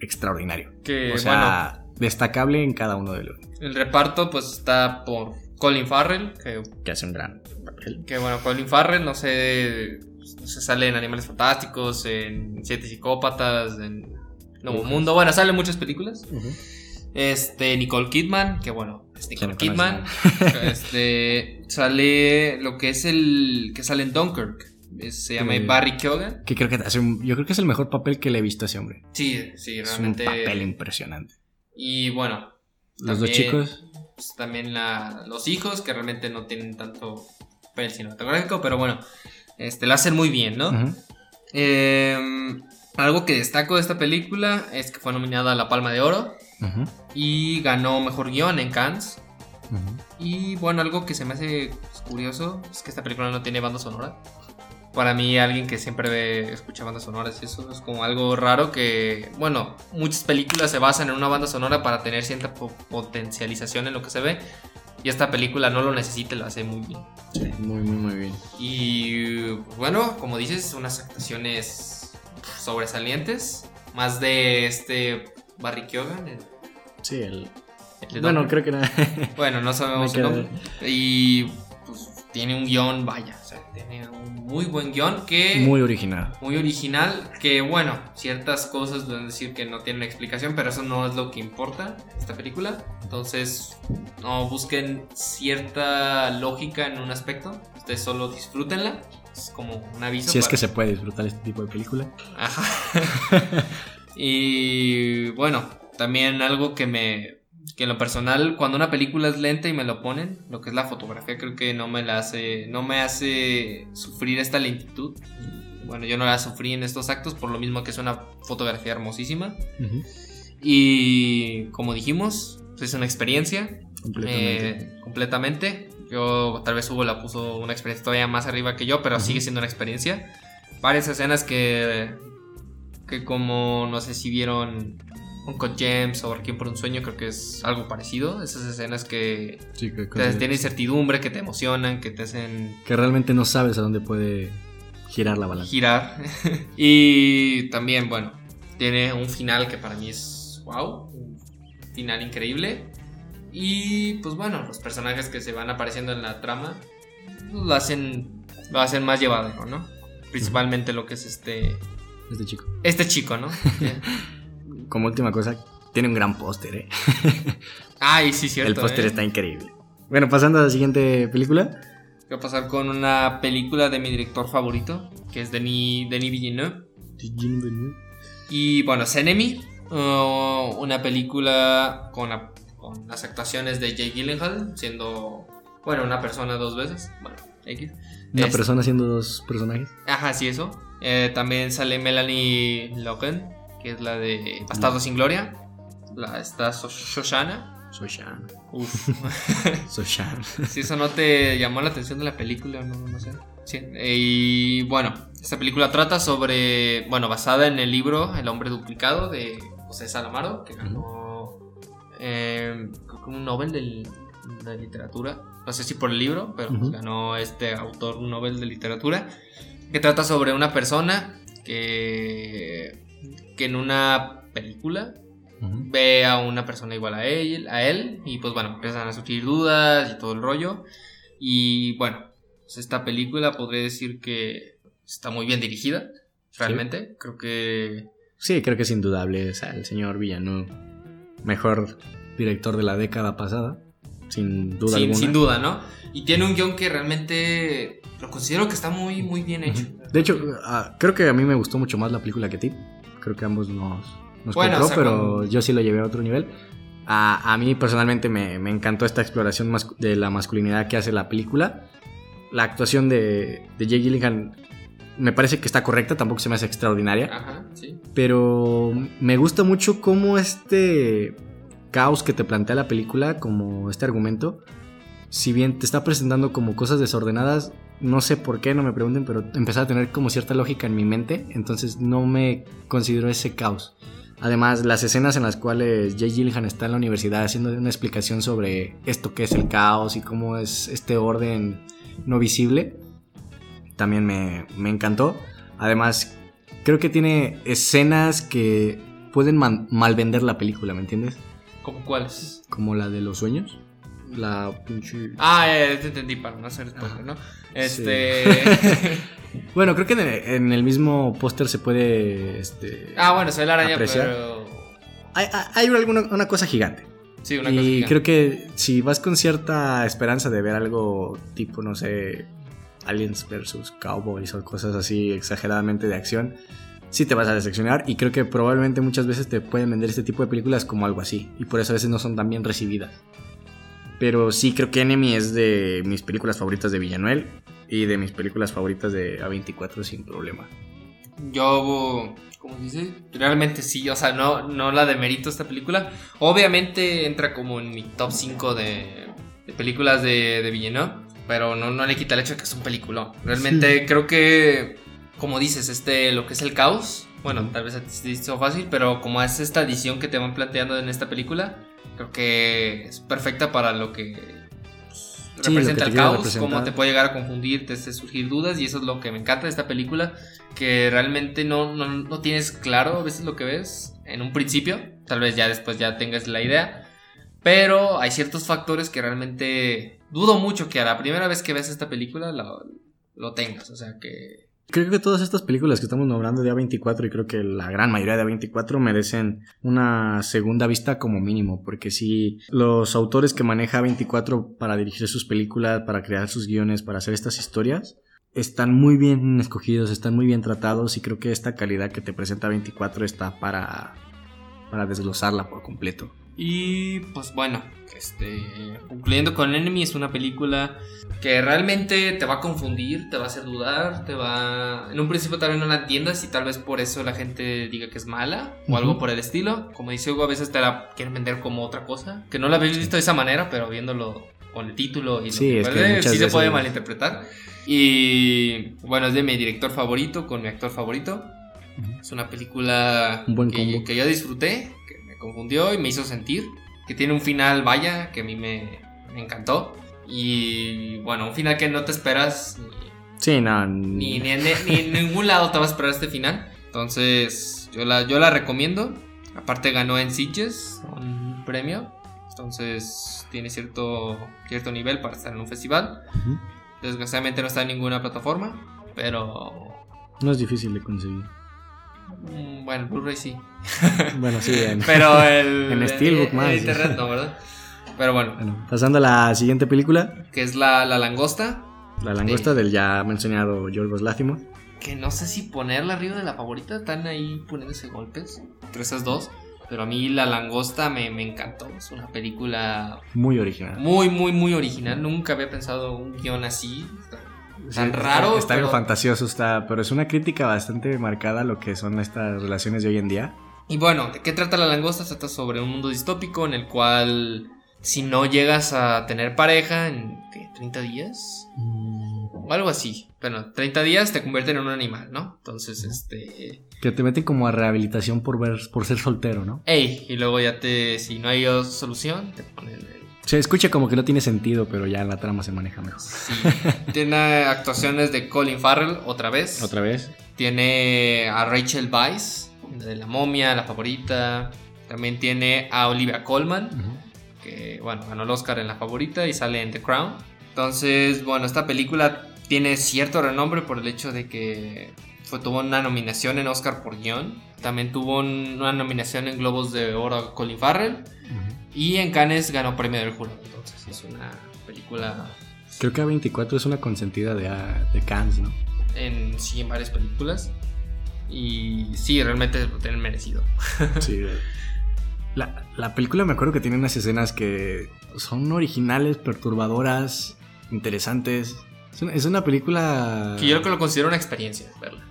[SPEAKER 2] extraordinario.
[SPEAKER 3] Que,
[SPEAKER 2] o sea, destacable en cada uno de los
[SPEAKER 3] El reparto pues está por Colin Farrell, que,
[SPEAKER 2] que hace un gran papel.
[SPEAKER 3] que, bueno, Colin Farrell, no sé, se sale en Animales Fantásticos, en Siete Psicópatas, en Nuevo. Mundo, bueno, sale en muchas películas. Este, Nicole Kidman, que bueno, es Nicole
[SPEAKER 2] ¿Quién no
[SPEAKER 3] Kidman. este, sale lo que es el que sale en Dunkirk. Se llama
[SPEAKER 2] Eh,
[SPEAKER 3] Barry Keoghan.
[SPEAKER 2] Que creo que hace un- yo creo que es el mejor papel que le he visto a ese hombre.
[SPEAKER 3] Sí, sí,
[SPEAKER 2] Es
[SPEAKER 3] realmente.
[SPEAKER 2] un papel impresionante.
[SPEAKER 3] Y bueno,
[SPEAKER 2] Los dos chicos.
[SPEAKER 3] pues, también la- los hijos, que realmente no tienen tanto papel cinematográfico, pero bueno, este, lo hacen muy bien, ¿no? Eh, algo que destaco de esta película es que fue nominada a la Palma de Oro y ganó mejor guion en Cannes. Y bueno, algo que se me hace curioso es que esta película no tiene banda sonora. Para mí, alguien que siempre ve, escucha bandas sonoras, eso es como algo raro que, bueno, muchas películas se basan en una banda sonora para tener cierta po- potencialización en lo que se ve. Y esta película no lo necesita, lo hace muy bien.
[SPEAKER 2] Sí, muy, muy, muy bien.
[SPEAKER 3] Y bueno, como dices, unas actuaciones sobresalientes. Más de este Barry Keoghan. el-
[SPEAKER 2] Sí, el...
[SPEAKER 3] el
[SPEAKER 2] Bueno, creo que nada.
[SPEAKER 3] Bueno, no sabemos
[SPEAKER 2] queda-
[SPEAKER 3] nombre. Y pues tiene un guion, vaya, o sea, tiene un muy buen guion que...
[SPEAKER 2] muy original.
[SPEAKER 3] muy original, que bueno, ciertas cosas pueden decir que no tienen explicación, pero eso no es lo que importa esta película. Entonces, no busquen cierta lógica en un aspecto, ustedes solo disfrútenla. Es como un aviso.
[SPEAKER 2] Si es que se puede disfrutar este tipo de película.
[SPEAKER 3] Ajá. y bueno, también algo que me. Que en lo personal, cuando una película es lenta y me lo ponen, lo que es la fotografía, creo que no me la hace. No me hace sufrir esta lentitud. Bueno, yo no la sufrí en estos actos, por lo mismo que es una fotografía hermosísima. Y como dijimos, es una experiencia.
[SPEAKER 2] Completamente.
[SPEAKER 3] Eh, completamente. Yo, tal vez Hugo la puso una experiencia todavía más arriba que yo, pero sigue siendo una experiencia. Varias escenas que, que como no sé si vieron Uncle James o Requiem por un sueño, creo que es algo parecido. Esas escenas que
[SPEAKER 2] Sí, que,
[SPEAKER 3] te tienen incertidumbre, que te emocionan, que te hacen
[SPEAKER 2] que realmente no sabes a dónde puede girar la balanza.
[SPEAKER 3] girar. y también, bueno, tiene un final que para mí es wow, un final increíble. Y pues bueno, los personajes que se van apareciendo en la trama pues, lo hacen lo hacen más llevadero, ¿no? Principalmente lo que es este
[SPEAKER 2] Este chico.
[SPEAKER 3] este chico, ¿no?
[SPEAKER 2] Como última cosa, tiene un gran póster, ¿eh?
[SPEAKER 3] Ay, sí, cierto.
[SPEAKER 2] El póster
[SPEAKER 3] ¿eh?
[SPEAKER 2] está increíble. Bueno, pasando a la siguiente película.
[SPEAKER 3] Voy a pasar con una película de mi director favorito, que es Denis, Denis Villeneuve. Y bueno, Enemy, uh, una película con, la- con las actuaciones de Jake Gyllenhaal, siendo, bueno, una persona dos veces. Bueno, X.
[SPEAKER 2] Una
[SPEAKER 3] Es-
[SPEAKER 2] persona haciendo dos personajes.
[SPEAKER 3] Ajá, sí, eso. Eh, también sale Melanie Logan, que es la de Bastardo sin Gloria. La, está Shoshana.
[SPEAKER 2] Soy Shan.
[SPEAKER 3] Uf.
[SPEAKER 2] Soy Shan.
[SPEAKER 3] si eso no te llamó la atención de la película, no, no sé. Sí, y bueno, esta película trata sobre, bueno, basada en el libro El hombre duplicado de José Salamaro, que ganó eh, creo que un Nobel del- de literatura. No sé si por el libro, pero ganó este autor un Nobel de literatura. Que trata sobre una persona que, que en una película ve a una persona igual a él, a él y pues bueno, empiezan a surgir dudas y todo el rollo. Y bueno, pues esta película podría decir que está muy bien dirigida, realmente. Creo que...
[SPEAKER 2] Sí, creo que es indudable. O sea, el señor Villano, mejor director de la década pasada. Sin duda
[SPEAKER 3] sin,
[SPEAKER 2] alguna.
[SPEAKER 3] sin duda, ¿no? Y tiene un guion que realmente lo considero que está muy, muy bien hecho.
[SPEAKER 2] De hecho, ah, creo que a mí me gustó mucho más la película que a ti. Creo que ambos nos, nos
[SPEAKER 3] Bueno,
[SPEAKER 2] compró,
[SPEAKER 3] o sea,
[SPEAKER 2] pero
[SPEAKER 3] con-
[SPEAKER 2] yo sí lo llevé a otro nivel. A, a mí personalmente me, me encantó esta exploración de la masculinidad que hace la película. La actuación de, de Jake Gyllenhaal me parece que está correcta, tampoco se me hace extraordinaria.
[SPEAKER 3] Ajá, sí.
[SPEAKER 2] Pero me gusta mucho cómo este caos que te plantea la película, como este argumento, si bien te está presentando como cosas desordenadas, no sé por qué, no me pregunten, pero empecé a tener como cierta lógica en mi mente, entonces no me considero ese caos. Además, las escenas en las cuales Jay Gyllenhaal está en la universidad haciendo una explicación sobre esto que es el caos y cómo es este orden no visible, también me, me encantó. Además, creo que tiene escenas que pueden malvender la película, ¿me entiendes?
[SPEAKER 3] ¿Cómo cuáles?
[SPEAKER 2] Como la de los sueños. La pinche.
[SPEAKER 3] Ah, ya, ya te entendí para no hacer spoiler, ¿no? Este.
[SPEAKER 2] Bueno, creo que en el, en el mismo póster se puede. Este,
[SPEAKER 3] ah, bueno, soy la araña,
[SPEAKER 2] Apreciar.
[SPEAKER 3] pero.
[SPEAKER 2] hay, hay- alguna, una cosa gigante.
[SPEAKER 3] Sí, una cosa.
[SPEAKER 2] y
[SPEAKER 3] gigante.
[SPEAKER 2] creo que si vas con cierta esperanza de ver algo tipo, no sé, Aliens versus Cowboys o cosas así exageradamente de acción, sí te vas a decepcionar. Y creo que probablemente muchas veces te pueden vender este tipo de películas como algo así. Y por eso a veces no son tan bien recibidas. Pero sí creo que Enemy es de mis películas favoritas de Villanuel y de mis películas favoritas de A24 sin problema.
[SPEAKER 3] Yo, ¿cómo se dice? Realmente sí, o sea, no, no la demerito esta película. Obviamente entra como en mi top 5 de, de películas de, de pero no, no le quita el hecho de que es un película. Realmente creo que, como dices, este, lo que es el caos, bueno, tal vez a ti te hizo fácil, pero como es esta edición que te van planteando en esta película, creo que es perfecta para lo que pues,
[SPEAKER 2] Sí,
[SPEAKER 3] representa el caos, cómo te puede llegar a confundir, te hace surgir dudas, y eso es lo que me encanta de esta película, que realmente no, no, no tienes claro a veces lo que ves en un principio, tal vez ya después ya tengas la idea, pero hay ciertos factores que realmente dudo mucho que a la primera vez que ves esta película lo, lo tengas, o sea que...
[SPEAKER 2] Creo que todas estas películas que estamos nombrando de A24 y creo que la gran mayoría de A24 merecen una segunda vista como mínimo, porque si los autores que maneja A24 para dirigir sus películas, para crear sus guiones, para hacer estas historias, están muy bien escogidos, están muy bien tratados y creo que esta calidad que te presenta A24 está para, para desglosarla por completo.
[SPEAKER 3] Y pues bueno, este, concluyendo con Enemy es una película que realmente te va a confundir, te va a hacer dudar, te va... En un principio tal vez no la entiendas y tal vez por eso la gente diga que es mala o
[SPEAKER 2] Ujú.
[SPEAKER 3] algo por el estilo. Como dice Hugo, a veces te la quieren vender como otra cosa, que no la habéis visto de esa manera, pero viéndolo con el título y lo
[SPEAKER 2] Sí,
[SPEAKER 3] que
[SPEAKER 2] es que muchas
[SPEAKER 3] sí se puede malinterpretar. Y bueno, es de mi director favorito con mi actor favorito. Es una película
[SPEAKER 2] Un buen
[SPEAKER 3] que,
[SPEAKER 2] combo.
[SPEAKER 3] que yo disfruté, me confundió y me hizo sentir. Que tiene un final, vaya, que a mí me, me encantó. Y bueno, un final que no te esperas
[SPEAKER 2] Sí, no.
[SPEAKER 3] ni, ni, ni- ni en ningún lado te vas a esperar este final. Entonces, yo la, yo la recomiendo. Aparte, ganó en Sitges un premio. Entonces, tiene cierto, cierto nivel para estar en un festival. Desgraciadamente no está en ninguna plataforma. Pero
[SPEAKER 2] No es difícil de conseguir.
[SPEAKER 3] Mm, bueno, el Blu-ray sí.
[SPEAKER 2] Bueno, sí, en-
[SPEAKER 3] Pero el.
[SPEAKER 2] En Steelbook más.
[SPEAKER 3] En internet no, ¿verdad? Pero bueno,
[SPEAKER 2] Bueno, pasando a la siguiente película,
[SPEAKER 3] que es la, la langosta.
[SPEAKER 2] La langosta del ya mencionado Yorgos Láthimos.
[SPEAKER 3] Que no sé si ponerla arriba de la favorita. Están ahí poniéndose golpes. Entre esas dos. Pero a mí la langosta me, me encantó. Es una película
[SPEAKER 2] Muy original.
[SPEAKER 3] muy, muy, muy original. Nunca había pensado un guion así. Tan raro.
[SPEAKER 2] Está, algo
[SPEAKER 3] pero-
[SPEAKER 2] fantasioso, está, pero es una crítica bastante marcada a lo que son estas relaciones de hoy en día.
[SPEAKER 3] Y bueno, ¿de qué trata la langosta? Trata sobre un mundo distópico en el cual si no llegas a tener pareja en ¿qué? 30 días o algo así. Bueno, 30 días te convierten en un animal, ¿no? Entonces, este...
[SPEAKER 2] Que te meten como a rehabilitación por ver, por ser soltero, ¿no?
[SPEAKER 3] Ey, y luego ya te... Si no hay solución, te ponen el...
[SPEAKER 2] Se escucha como que no tiene sentido, pero ya la trama se maneja mejor.
[SPEAKER 3] Sí. Tiene actuaciones de Colin Farrell otra vez.
[SPEAKER 2] Otra vez.
[SPEAKER 3] Tiene a Rachel Weisz, de La Momia, la favorita. También tiene a Olivia Colman. que bueno, ganó el Oscar en la favorita y sale en The Crown. Entonces, bueno, esta película tiene cierto renombre por el hecho de que fue, tuvo una nominación en Oscar por guion. También tuvo un- una nominación en Globos de Oro a Colin Farrell. Y en Cannes ganó premio del jurado. Entonces, es una película
[SPEAKER 2] Creo que A24 es una consentida de, ah, de Cannes, ¿no?
[SPEAKER 3] en sí en varias películas. Y sí, realmente lo tienen merecido.
[SPEAKER 2] Sí. La, la película me acuerdo que tiene unas escenas que son originales, perturbadoras, interesantes. Es una, es una película...
[SPEAKER 3] Que yo creo que lo considero una experiencia verla.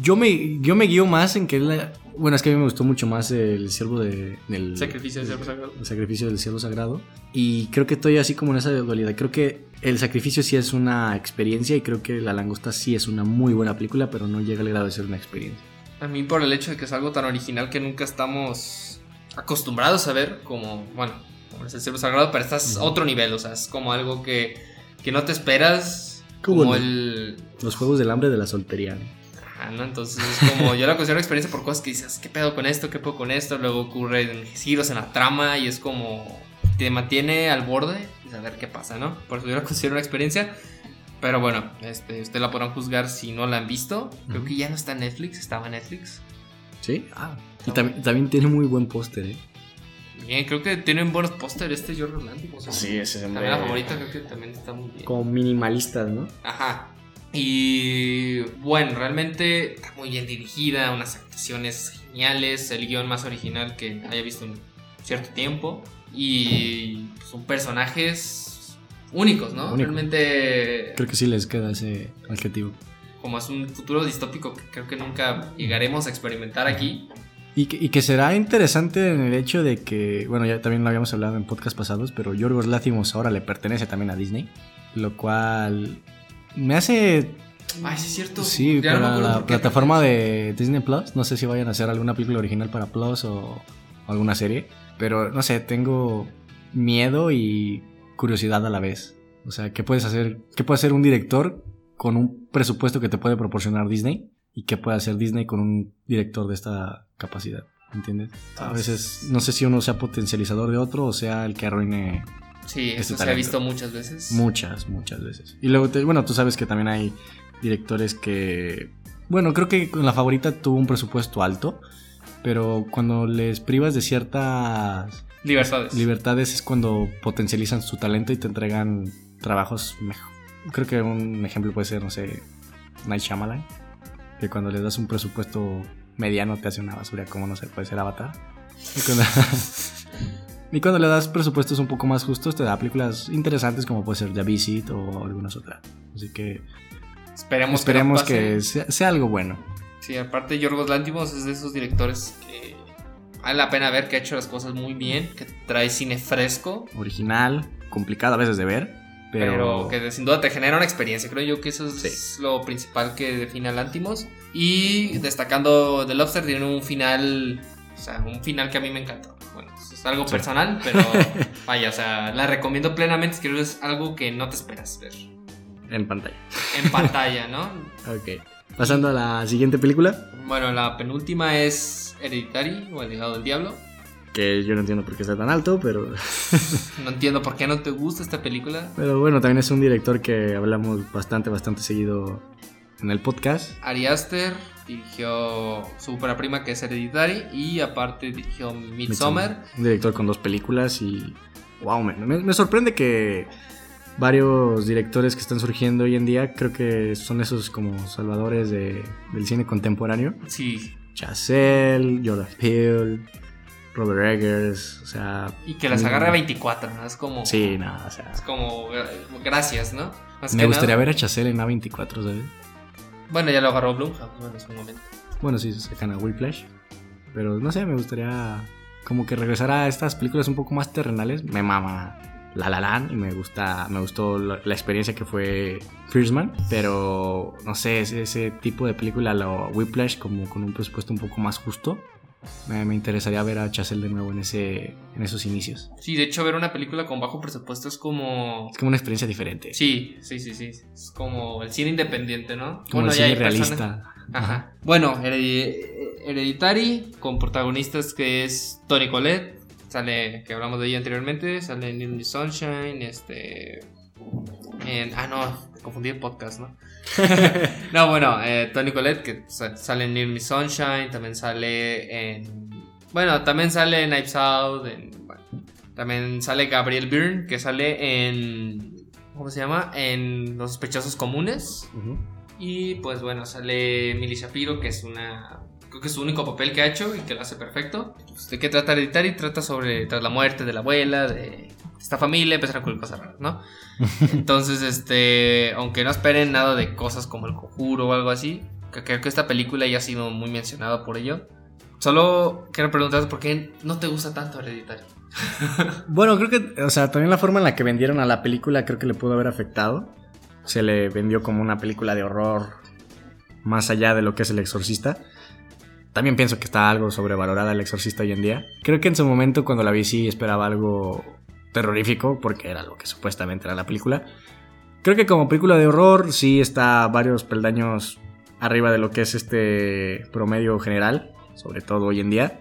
[SPEAKER 2] Yo me, yo me guío más en que la... Bueno, es que a mí me gustó mucho más el siervo de... del-
[SPEAKER 3] Sacrificio del Siervo Sagrado.
[SPEAKER 2] El sacrificio del ciervo sagrado. Y creo que estoy así como en esa dualidad. Creo que el sacrificio sí es una experiencia y creo que La Langosta sí es una muy buena película, pero no llega al grado de ser una experiencia.
[SPEAKER 3] A mí por el hecho de que es algo tan original que nunca estamos acostumbrados a ver, como, bueno, como es el Ciervo Sagrado, pero estás a otro nivel, o sea, es como algo que, que no te esperas,
[SPEAKER 2] Como
[SPEAKER 3] como
[SPEAKER 2] el... Los Juegos del Hambre de la Soltería. ¿no?
[SPEAKER 3] Ajá, ¿no? Entonces es como, yo la considero una experiencia por cosas que dices, ¿qué pedo con esto? ¿Qué pedo con esto? Luego ocurren giros en la trama y es como, te mantiene al borde y saber qué pasa, ¿no? Por eso yo la considero una experiencia. Pero bueno, este, usted la podrán juzgar si no la han visto. Creo que ya no está en Netflix, estaba en Netflix.
[SPEAKER 2] ¿Sí? Ah. Y también, también tiene muy buen póster, ¿eh?
[SPEAKER 3] Bien, creo que tienen buenos póster este Jordan Lantimos. ¿no?
[SPEAKER 2] Sí, ese
[SPEAKER 3] También la favorita creo que también está muy bien.
[SPEAKER 2] Como minimalistas, ¿no?
[SPEAKER 3] Ajá. Y bueno, realmente está muy bien dirigida, unas actuaciones geniales, el guion más original que haya visto en cierto tiempo y son personajes únicos, ¿no?
[SPEAKER 2] Único.
[SPEAKER 3] Realmente
[SPEAKER 2] Creo que sí les queda ese adjetivo.
[SPEAKER 3] como es un futuro distópico que creo que nunca llegaremos a experimentar aquí.
[SPEAKER 2] Y que, y que será interesante en el hecho de que, bueno, ya también lo habíamos hablado en podcast pasados, pero Yorgos Látimos ahora le pertenece también a Disney, lo cual me hace...
[SPEAKER 3] Ay, sí es cierto.
[SPEAKER 2] Sí,
[SPEAKER 3] Ya
[SPEAKER 2] para la plataforma de Disney Plus, no sé si vayan a hacer alguna película original para Plus o alguna serie, pero no sé, tengo miedo y curiosidad a la vez. O sea, ¿qué puedes hacer? ¿Qué puede hacer un director con un presupuesto que te puede proporcionar Disney? ¿Y qué puede hacer Disney con un director de esta capacidad? ¿Entiendes? A
[SPEAKER 3] Ah,
[SPEAKER 2] veces no sé si uno sea potencializador de otro o sea el que arruine
[SPEAKER 3] Sí, eso se ha visto muchas veces.
[SPEAKER 2] muchas, muchas veces. Y luego, te- bueno, tú sabes que también hay directores que, bueno, creo que con la favorita tuvo un presupuesto alto, pero cuando les privas de ciertas
[SPEAKER 3] Libertades.
[SPEAKER 2] libertades es cuando potencializan su talento y te entregan trabajos mejor. Creo que un ejemplo puede ser, no sé, Night Shyamalan, que cuando le das un presupuesto mediano te hace una basura, como no sé, puede ser Avatar. Y cuando, y cuando le das presupuestos un poco más justos te da películas interesantes como puede ser The Visit o algunas otras. Así que
[SPEAKER 3] Esperemos,
[SPEAKER 2] esperemos
[SPEAKER 3] que,
[SPEAKER 2] sea, sea algo bueno.
[SPEAKER 3] Sí, aparte Yorgos Lantimos es de esos directores que vale la pena ver que ha hecho las cosas muy bien, que trae cine fresco,
[SPEAKER 2] Original, complicado a veces de ver,
[SPEAKER 3] pero,
[SPEAKER 2] pero,
[SPEAKER 3] que sin duda te genera una experiencia. Creo yo que eso es lo principal que define a Lantimos. Y destacando The Lobster tiene un final, o sea, un final que a mí me encantó. Es algo
[SPEAKER 2] Sí.
[SPEAKER 3] personal, pero vaya, o sea, la recomiendo plenamente. Creo que es algo que no te esperas ver
[SPEAKER 2] en pantalla.
[SPEAKER 3] en pantalla, ¿no?
[SPEAKER 2] Ok. Pasando a la siguiente película,
[SPEAKER 3] Bueno, la penúltima es Hereditary o El legado del diablo.
[SPEAKER 2] que yo no entiendo por qué está tan alto, pero,
[SPEAKER 3] No entiendo por qué no te gusta esta película.
[SPEAKER 2] pero bueno, también es un director que hablamos bastante, bastante seguido en el podcast.
[SPEAKER 3] Ari Aster dirigió su ópera prima que es Hereditary y aparte dirigió Midsommar.
[SPEAKER 2] Un director con dos películas y. ¡Wow! Me, me- me sorprende que varios directores que están surgiendo hoy en día, creo que son esos como salvadores de- del cine contemporáneo.
[SPEAKER 3] Sí,
[SPEAKER 2] Chazelle, Jordan Peele, Robert Eggers, o sea.
[SPEAKER 3] y que las agarre a 24, ¿no? Es como.
[SPEAKER 2] Sí, nada, o sea.
[SPEAKER 3] Es como. eh, Gracias, ¿no? Más
[SPEAKER 2] Me gustaría
[SPEAKER 3] nada-
[SPEAKER 2] ver a Chazelle en A24, ¿sabes?
[SPEAKER 3] Bueno, ya lo agarró Blumhouse, bueno, en momento.
[SPEAKER 2] Bueno, sí, sacan a Whiplash. Pero no sé, me gustaría como que regresar a estas películas un poco más terrenales. Me mama La La Land y me gusta, me gustó la, la experiencia que fue Firstman. Pero no sé, ese, ese tipo de película, lo Whiplash, como con un presupuesto un poco más justo. Me, me interesaría ver a Chazelle de nuevo en, ese, en esos inicios.
[SPEAKER 3] Sí, de hecho, ver una película con bajo presupuesto es como.
[SPEAKER 2] Es como una experiencia diferente.
[SPEAKER 3] Sí, sí, sí, sí. Es como el cine independiente, ¿no?
[SPEAKER 2] como
[SPEAKER 3] Bueno,
[SPEAKER 2] el
[SPEAKER 3] ya
[SPEAKER 2] cine
[SPEAKER 3] hay personas-
[SPEAKER 2] realista.
[SPEAKER 3] Ajá. Bueno, Heredi- Hereditary, con protagonistas que es Tony Collette, sale, que hablamos de ella anteriormente, sale en Neon Sunshine, este... en- ah, no, confundí el podcast, ¿no? no, bueno, eh, Tony Collette, que sa- sale en Neon Sunshine, también sale en... Bueno, también sale en Knives Out, en- bueno, también sale Gabriel Byrne, que sale en... ¿Cómo se llama? En Los Sospechosos Comunes.
[SPEAKER 2] Ujú.
[SPEAKER 3] Y pues bueno, sale Millie Shapiro, que es una. Creo que es su único papel que ha hecho y que lo hace perfecto. Pues, ¿De qué trata Hereditary? Trata sobre tras la muerte de la abuela, de esta familia, empezaron a ocurrir cosas raras, ¿no? Entonces, este. Aunque no esperen nada de cosas como el conjuro o algo así, que creo que esta película ya ha sido muy mencionada por ello. Solo quiero preguntarte por qué no te gusta tanto Hereditary.
[SPEAKER 2] Bueno, creo que, o sea, también la forma en la que vendieron a la película creo que le pudo haber afectado. Se le vendió como una película de horror más allá de lo que es El Exorcista. También pienso que está algo sobrevalorada El Exorcista hoy en día. Creo que en su momento cuando la vi sí esperaba algo terrorífico porque era lo que supuestamente era la película. Creo que como película de horror sí está varios peldaños arriba de lo que es este promedio general, sobre todo hoy en día.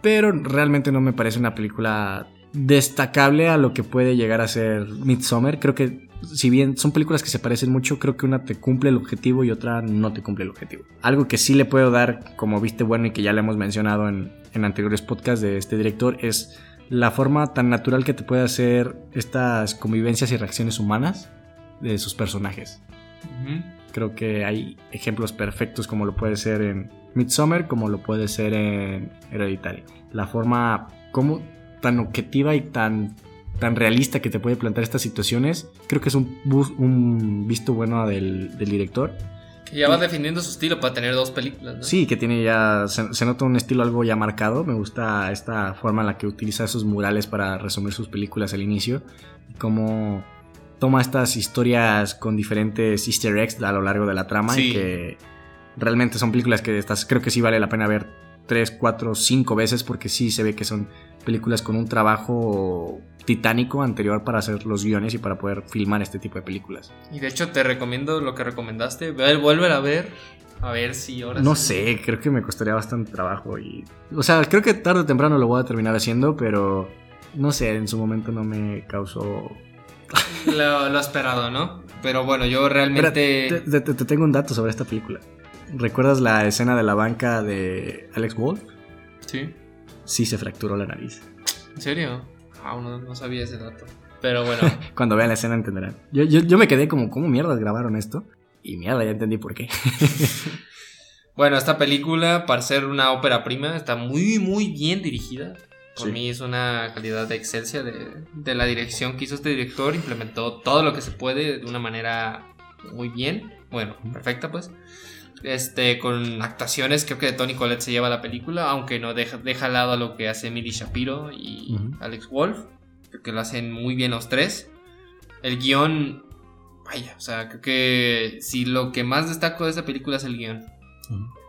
[SPEAKER 2] Pero realmente no me parece una película destacable a lo que puede llegar a ser Midsommar. Creo que si bien son películas que se parecen mucho, creo que una te cumple el objetivo y otra no te cumple el objetivo. Algo que sí le puedo dar como viste bueno y que ya le hemos mencionado en, en anteriores podcasts de este director es la forma tan natural que te puede hacer estas convivencias y reacciones humanas de sus personajes. Creo que hay ejemplos perfectos como lo puede ser en Midsommar, como lo puede ser en Hereditary. La forma como tan objetiva y tan, tan realista que te puede plantear estas situaciones, creo que es un, visto bueno del, del director.
[SPEAKER 3] Que ya va definiendo su estilo para tener dos películas, ¿no?
[SPEAKER 2] Sí, que tiene ya, se, se nota un estilo algo ya marcado. Me gusta esta forma en la que utiliza esos murales para resumir sus películas al inicio. Y cómo toma estas historias con diferentes easter eggs a lo largo de la trama
[SPEAKER 3] Sí.
[SPEAKER 2] y que realmente son películas que estas, creo que sí vale la pena ver tres, cuatro, cinco veces porque sí se ve que son películas con un trabajo titánico anterior para hacer los guiones y para poder filmar este tipo de películas.
[SPEAKER 3] Y de hecho te recomiendo lo que recomendaste. Vuelve a ver. A ver si ahora
[SPEAKER 2] No
[SPEAKER 3] sí.
[SPEAKER 2] sé, creo que me costaría bastante trabajo y... O sea, creo que tarde o temprano lo voy a terminar haciendo, pero... No sé, en su momento no me causó...
[SPEAKER 3] Lo, lo esperado, ¿no? Pero bueno, yo realmente.
[SPEAKER 2] te, te- te tengo un dato sobre esta película. ¿Recuerdas la escena de la banca de Alex Wolf?
[SPEAKER 3] Sí.
[SPEAKER 2] Sí se fracturó la nariz.
[SPEAKER 3] ¿En serio? Ah, no, no sabía ese dato. Pero bueno,
[SPEAKER 2] Cuando vean la escena entenderán. Yo, yo, yo me quedé como, ¿cómo mierdas grabaron esto? Y mierda, ya entendí por qué.
[SPEAKER 3] bueno, esta película, para ser una ópera prima, está muy, muy bien dirigida. Por
[SPEAKER 2] Sí.
[SPEAKER 3] mí es una calidad de excelsia de, de la dirección que hizo este director. Implementó todo lo que se puede de una manera muy bien. Bueno, perfecta pues. Este, con actuaciones, creo que de Tony Collette se lleva la película, aunque no deja, deja al lado a lo que hace Emily Shapiro y. Alex Wolf. Creo que lo hacen muy bien los tres. El guion, vaya, o sea, creo que si lo que más destaco de esta película es el guion.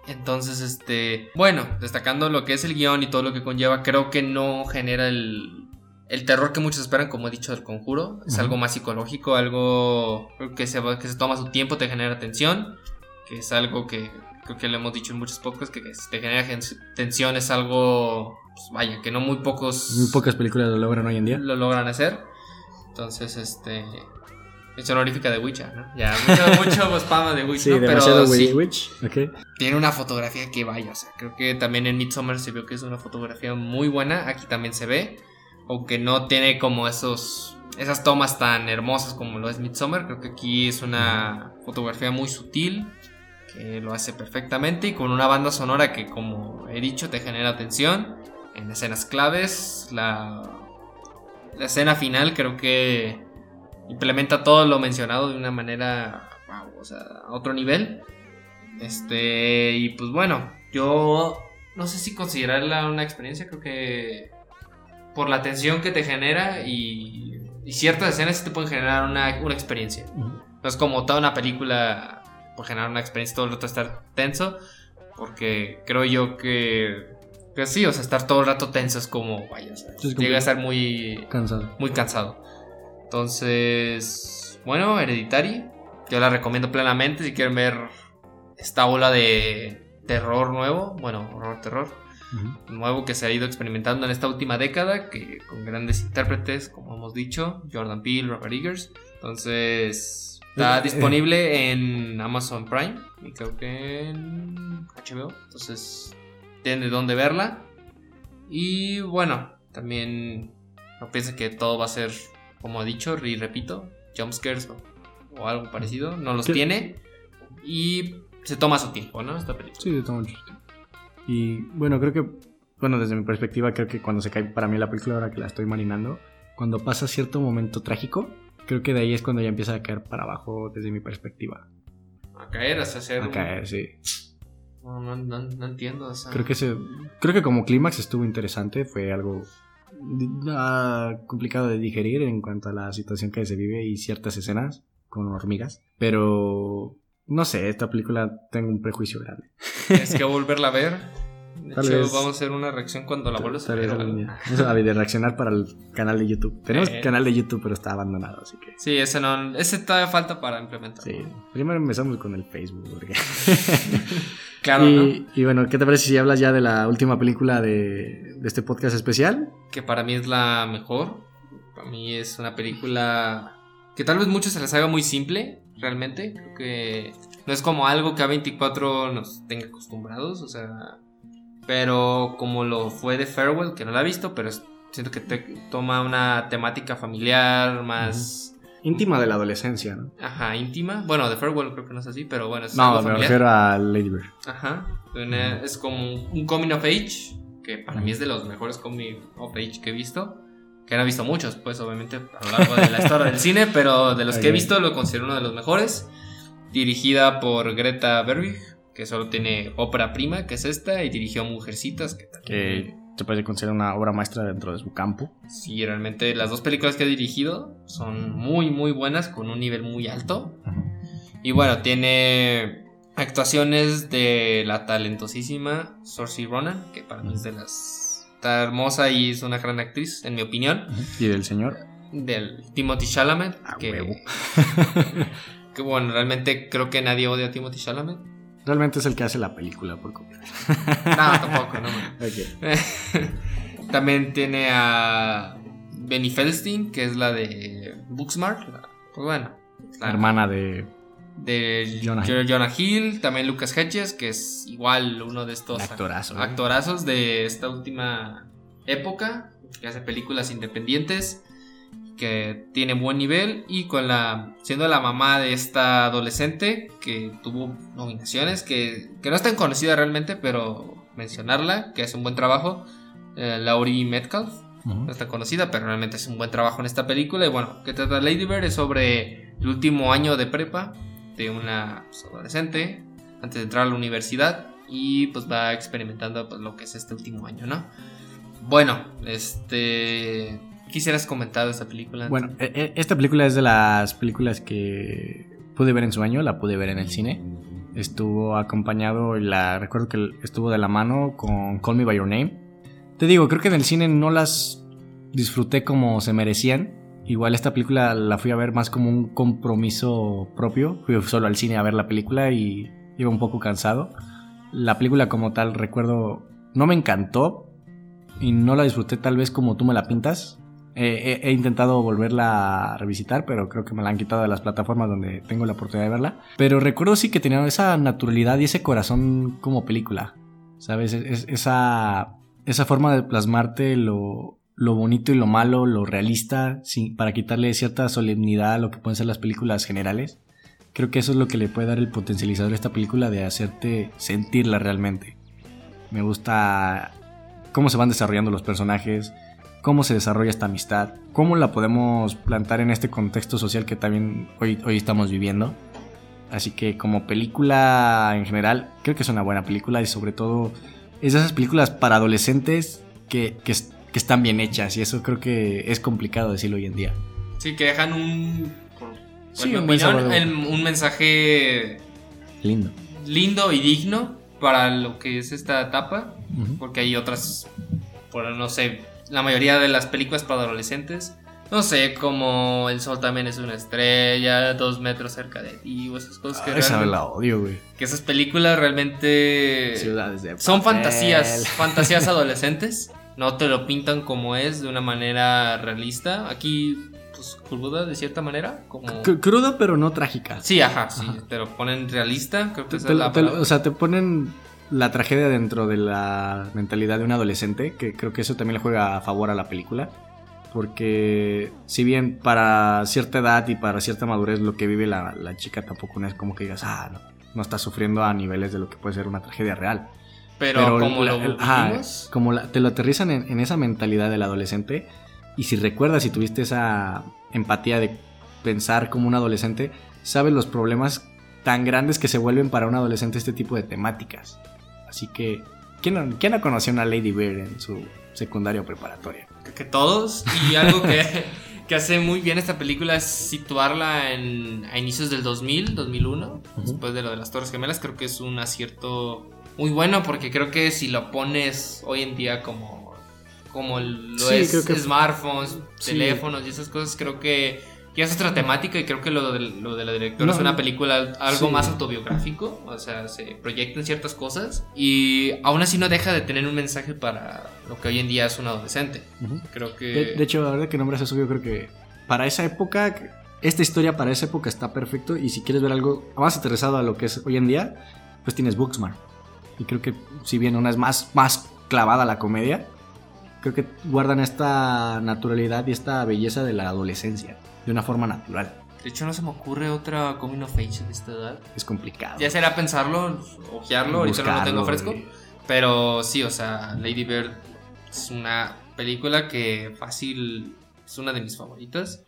[SPEAKER 3] Entonces, este, bueno, destacando lo que es el guion y todo lo que conlleva, creo que no genera el, el terror que muchos esperan, como he dicho, del conjuro. Es algo más psicológico, algo que se, que se toma su tiempo, te genera tensión, que es algo que creo que lo hemos dicho en muchos podcasts, que, que te genera gen- tensión es algo, pues, vaya, que no muy pocos
[SPEAKER 2] Muy pocas películas lo logran hoy en día.
[SPEAKER 3] lo logran hacer. Entonces, este... Es honorífica de Witcher, ¿no? Ya, mucho, mucho spam de Witcher,
[SPEAKER 2] Sí,
[SPEAKER 3] ¿no? Pero sí,
[SPEAKER 2] Witch. Ok.
[SPEAKER 3] tiene una fotografía que vaya, o sea, creo que también en Midsommar se vio que es una fotografía muy buena, aquí también se ve, aunque no tiene como esos esas tomas tan hermosas como lo es Midsommar, creo que aquí es una fotografía muy sutil que lo hace perfectamente y con una banda sonora que como he dicho te genera tensión en escenas claves, la la escena final creo que implementa todo lo mencionado de una manera wow, o sea, a otro nivel. Este, y pues bueno, yo no sé si considerarla una experiencia, creo que por la tensión que te genera y, y ciertas escenas sí te pueden generar una, una experiencia. No es como toda una película por generar una experiencia, todo el rato estar tenso, porque creo yo que, que sí, o sea, estar todo el rato tenso es como, vaya, o sea, llega a estar muy,
[SPEAKER 2] Cansado.
[SPEAKER 3] muy cansado. Entonces, bueno, Hereditary, yo la recomiendo plenamente si quieren ver esta ola de terror nuevo, bueno, horror terror nuevo que se ha ido experimentando en esta última década, que con grandes intérpretes, como hemos dicho, Jordan Peele, Robert Eggers. Entonces, está
[SPEAKER 2] Eh,
[SPEAKER 3] disponible en Amazon Prime y creo que en HBO. Entonces, tienen de dónde verla. Y bueno, también no piensen que todo va a ser, como he dicho y repito, jumpscares o, o algo parecido. No los
[SPEAKER 2] ¿Qué?
[SPEAKER 3] tiene. Y se toma su tiempo, ¿no? Esta película.
[SPEAKER 2] Sí, toma mucho tiempo. Y bueno, creo que, bueno, desde mi perspectiva, creo que cuando se cae para mí la película, ahora que la estoy marinando, cuando pasa cierto momento trágico, creo que de ahí es cuando ya empieza a caer para abajo desde mi perspectiva.
[SPEAKER 3] A caer, hasta hacer.
[SPEAKER 2] A caer, sí.
[SPEAKER 3] No, no, no, no entiendo. o sea,
[SPEAKER 2] Creo que se, creo que como clímax estuvo interesante, fue algo ah, complicado de digerir en cuanto a la situación que se vive y ciertas escenas con hormigas, pero no sé, esta película tengo un prejuicio grande.
[SPEAKER 3] Tienes que volverla a ver. De
[SPEAKER 2] Tal
[SPEAKER 3] hecho,
[SPEAKER 2] vez-
[SPEAKER 3] vamos a hacer una reacción cuando la vuelvas a ver.
[SPEAKER 2] Eso, a de reaccionar para el canal de YouTube. Tenemos
[SPEAKER 3] Eh.
[SPEAKER 2] canal de YouTube, pero está abandonado, así que.
[SPEAKER 3] Sí, ese no. Ese todavía falta para implementar.
[SPEAKER 2] Sí. Primero empezamos con el Facebook. porque-
[SPEAKER 3] Claro,
[SPEAKER 2] y,
[SPEAKER 3] ¿no?
[SPEAKER 2] y bueno, ¿qué te parece si hablas ya de la última película de, de este podcast especial?
[SPEAKER 3] Que para mí es la mejor. Para mí es una película que tal vez muchos se les haga muy simple, realmente. Creo que no es como algo que A24 nos tenga acostumbrados, o sea. Pero como lo fue de Farewell, que no la he visto, pero siento que te- toma una temática familiar más.
[SPEAKER 2] Íntima de la adolescencia, ¿no?
[SPEAKER 3] Ajá, íntima. Bueno, de Farewell creo que no es así, pero bueno, es
[SPEAKER 2] No,
[SPEAKER 3] algo
[SPEAKER 2] me
[SPEAKER 3] familiar.
[SPEAKER 2] refiero a Lady Bird.
[SPEAKER 3] Ajá. Una- es como un coming of age, que para mí es de los mejores coming of age que he visto. Que no he visto muchos, pues obviamente a lo largo de la historia del cine, pero de los que he visto lo considero uno de los mejores. Dirigida por Greta Berwig, que solo tiene ópera prima, que es esta, y dirigió Mujercitas, que también.
[SPEAKER 2] Que se puede considerar una obra maestra dentro de su campo.
[SPEAKER 3] Sí, realmente las dos películas que ha dirigido son muy, muy buenas, con un nivel muy alto. Y bueno, tiene actuaciones de la talentosísima Saoirse Ronan, que para mí es de las... Está hermosa y es una gran actriz, en mi opinión.
[SPEAKER 2] Y del señor.
[SPEAKER 3] Del Timothy Chalamet,
[SPEAKER 2] A
[SPEAKER 3] que,
[SPEAKER 2] huevo.
[SPEAKER 3] que bueno, realmente creo que nadie odia a Timothy Chalamet.
[SPEAKER 2] Realmente es el que hace la película por completo.
[SPEAKER 3] No, tampoco, no.
[SPEAKER 2] Ok.
[SPEAKER 3] También tiene a Benny Feldstein, que es la de Booksmart. Pues bueno,
[SPEAKER 2] La hermana de
[SPEAKER 3] de
[SPEAKER 2] Jonah
[SPEAKER 3] Hill, también Lucas Hedges, que es igual uno de estos
[SPEAKER 2] Actorazo, ¿eh?
[SPEAKER 3] actorazos de esta última época, que hace películas independientes, que tiene buen nivel y con la siendo la mamá de esta adolescente que tuvo nominaciones, que, que no es tan conocida realmente, pero mencionarla, que hace un buen trabajo, eh, Laurie Metcalf,
[SPEAKER 2] Ujú.
[SPEAKER 3] no es tan conocida, pero realmente es un buen trabajo en esta película. Y bueno, que trata Lady Bird es sobre el último año de prepa de una pues, adolescente antes de entrar a la universidad y pues va experimentando pues, lo que es este último año, ¿no? Bueno, este... ¿Quisieras comentar esta película?
[SPEAKER 2] Bueno, e- e- esta película es de las películas que pude ver en su año, la pude ver en el cine. Estuvo acompañado, la recuerdo que estuvo de la mano con Call Me By Your Name. Te digo, creo que en el cine no las disfruté como se merecían. Igual esta película la fui a ver más como un compromiso propio. Fui solo al cine a ver la película y iba un poco cansado. La película como tal, recuerdo, no me encantó y no la disfruté tal vez como tú me la pintas. He, intentado volverla a revisitar, pero creo que me la han quitado de las plataformas donde tengo la oportunidad de verla. Pero recuerdo sí que tenía esa naturalidad y ese corazón como película. ¿Sabes? Es- es- esa, esa forma de plasmarte lo, lo bonito y lo malo, lo realista, sí, para quitarle cierta solemnidad a lo que pueden ser las películas generales. Creo que eso es lo que le puede dar el potencializador a esta película de hacerte sentirla realmente. Me gusta cómo se van desarrollando los personajes, cómo se desarrolla esta amistad, cómo la podemos plantar en este contexto social que también hoy, hoy estamos viviendo. Así que como película en general, creo que es una buena película y sobre todo es de esas películas para adolescentes que, que, es- que están bien hechas y eso creo que es complicado decirlo hoy en día.
[SPEAKER 3] Sí, que dejan un... por-
[SPEAKER 2] Sí, un
[SPEAKER 3] opinión,
[SPEAKER 2] sabor de
[SPEAKER 3] el- un mensaje
[SPEAKER 2] Lindo.
[SPEAKER 3] lindo y digno para lo que es esta etapa. Porque hay otras, por no sé, la mayoría de las películas para adolescentes, no sé, como El Sol también es una estrella, Dos metros cerca de ti, o esas cosas que,
[SPEAKER 2] Ah, esa la odio, güey.
[SPEAKER 3] que esas películas realmente
[SPEAKER 2] Ciudades de
[SPEAKER 3] son fantasías, fantasías adolescentes, no te lo pintan como es de una manera realista, aquí pues cruda de cierta manera, como...
[SPEAKER 2] C- Cruda pero no trágica.
[SPEAKER 3] Sí, ajá, sí, te lo ponen realista, creo que
[SPEAKER 2] Te-
[SPEAKER 3] esa
[SPEAKER 2] te-
[SPEAKER 3] es la
[SPEAKER 2] te- o sea, te ponen la tragedia dentro de la mentalidad de un adolescente, que creo que eso también le juega a favor a la película. Porque si bien para cierta edad y para cierta madurez lo que vive la, la chica tampoco no es como que digas, ah, no, no está sufriendo a niveles de lo que puede ser una tragedia real.
[SPEAKER 3] pero, como
[SPEAKER 2] la-
[SPEAKER 3] lo
[SPEAKER 2] el- como la- te lo aterrizan en, en esa mentalidad del adolescente y si recuerdas y tuviste esa empatía de pensar como un adolescente, sabes los problemas tan grandes que se vuelven para un adolescente este tipo de temáticas. Así que, ¿quién no, quién no conoció a una Lady Bird en su secundaria o preparatoria?
[SPEAKER 3] Creo que todos. Y algo que, que hace muy bien esta película es situarla en, a inicios del 2000, 2001,
[SPEAKER 2] Ujú.
[SPEAKER 3] después de lo de las Torres Gemelas. Creo que es un acierto muy bueno porque creo que si lo pones hoy en día como, como lo
[SPEAKER 2] Sí,
[SPEAKER 3] es
[SPEAKER 2] creo que-
[SPEAKER 3] smartphones,
[SPEAKER 2] Sí.
[SPEAKER 3] teléfonos y esas cosas, creo que ya es otra temática y creo que lo de, lo de la directora
[SPEAKER 2] No,
[SPEAKER 3] es una película algo
[SPEAKER 2] Sí.
[SPEAKER 3] más autobiográfico, o sea, se proyectan ciertas cosas y aún así no deja de tener un mensaje para lo que hoy en día es un adolescente. Creo que...
[SPEAKER 2] De, de hecho, ahora que nombras eso, yo creo que para esa época, esta historia para esa época está perfecto. Y si quieres ver algo más interesado a lo que es hoy en día, pues tienes Booksmart. Y creo que, si bien una es más, más clavada a la comedia, creo que guardan esta naturalidad y esta belleza de la adolescencia de una forma natural.
[SPEAKER 3] De hecho, no se me ocurre otra coming of age de esta edad.
[SPEAKER 2] Es complicado.
[SPEAKER 3] Ya será pensarlo, ojearlo, ahorita no lo tengo fresco. Pero sí, o sea, Lady Bird es una película que fácil es una de mis favoritas.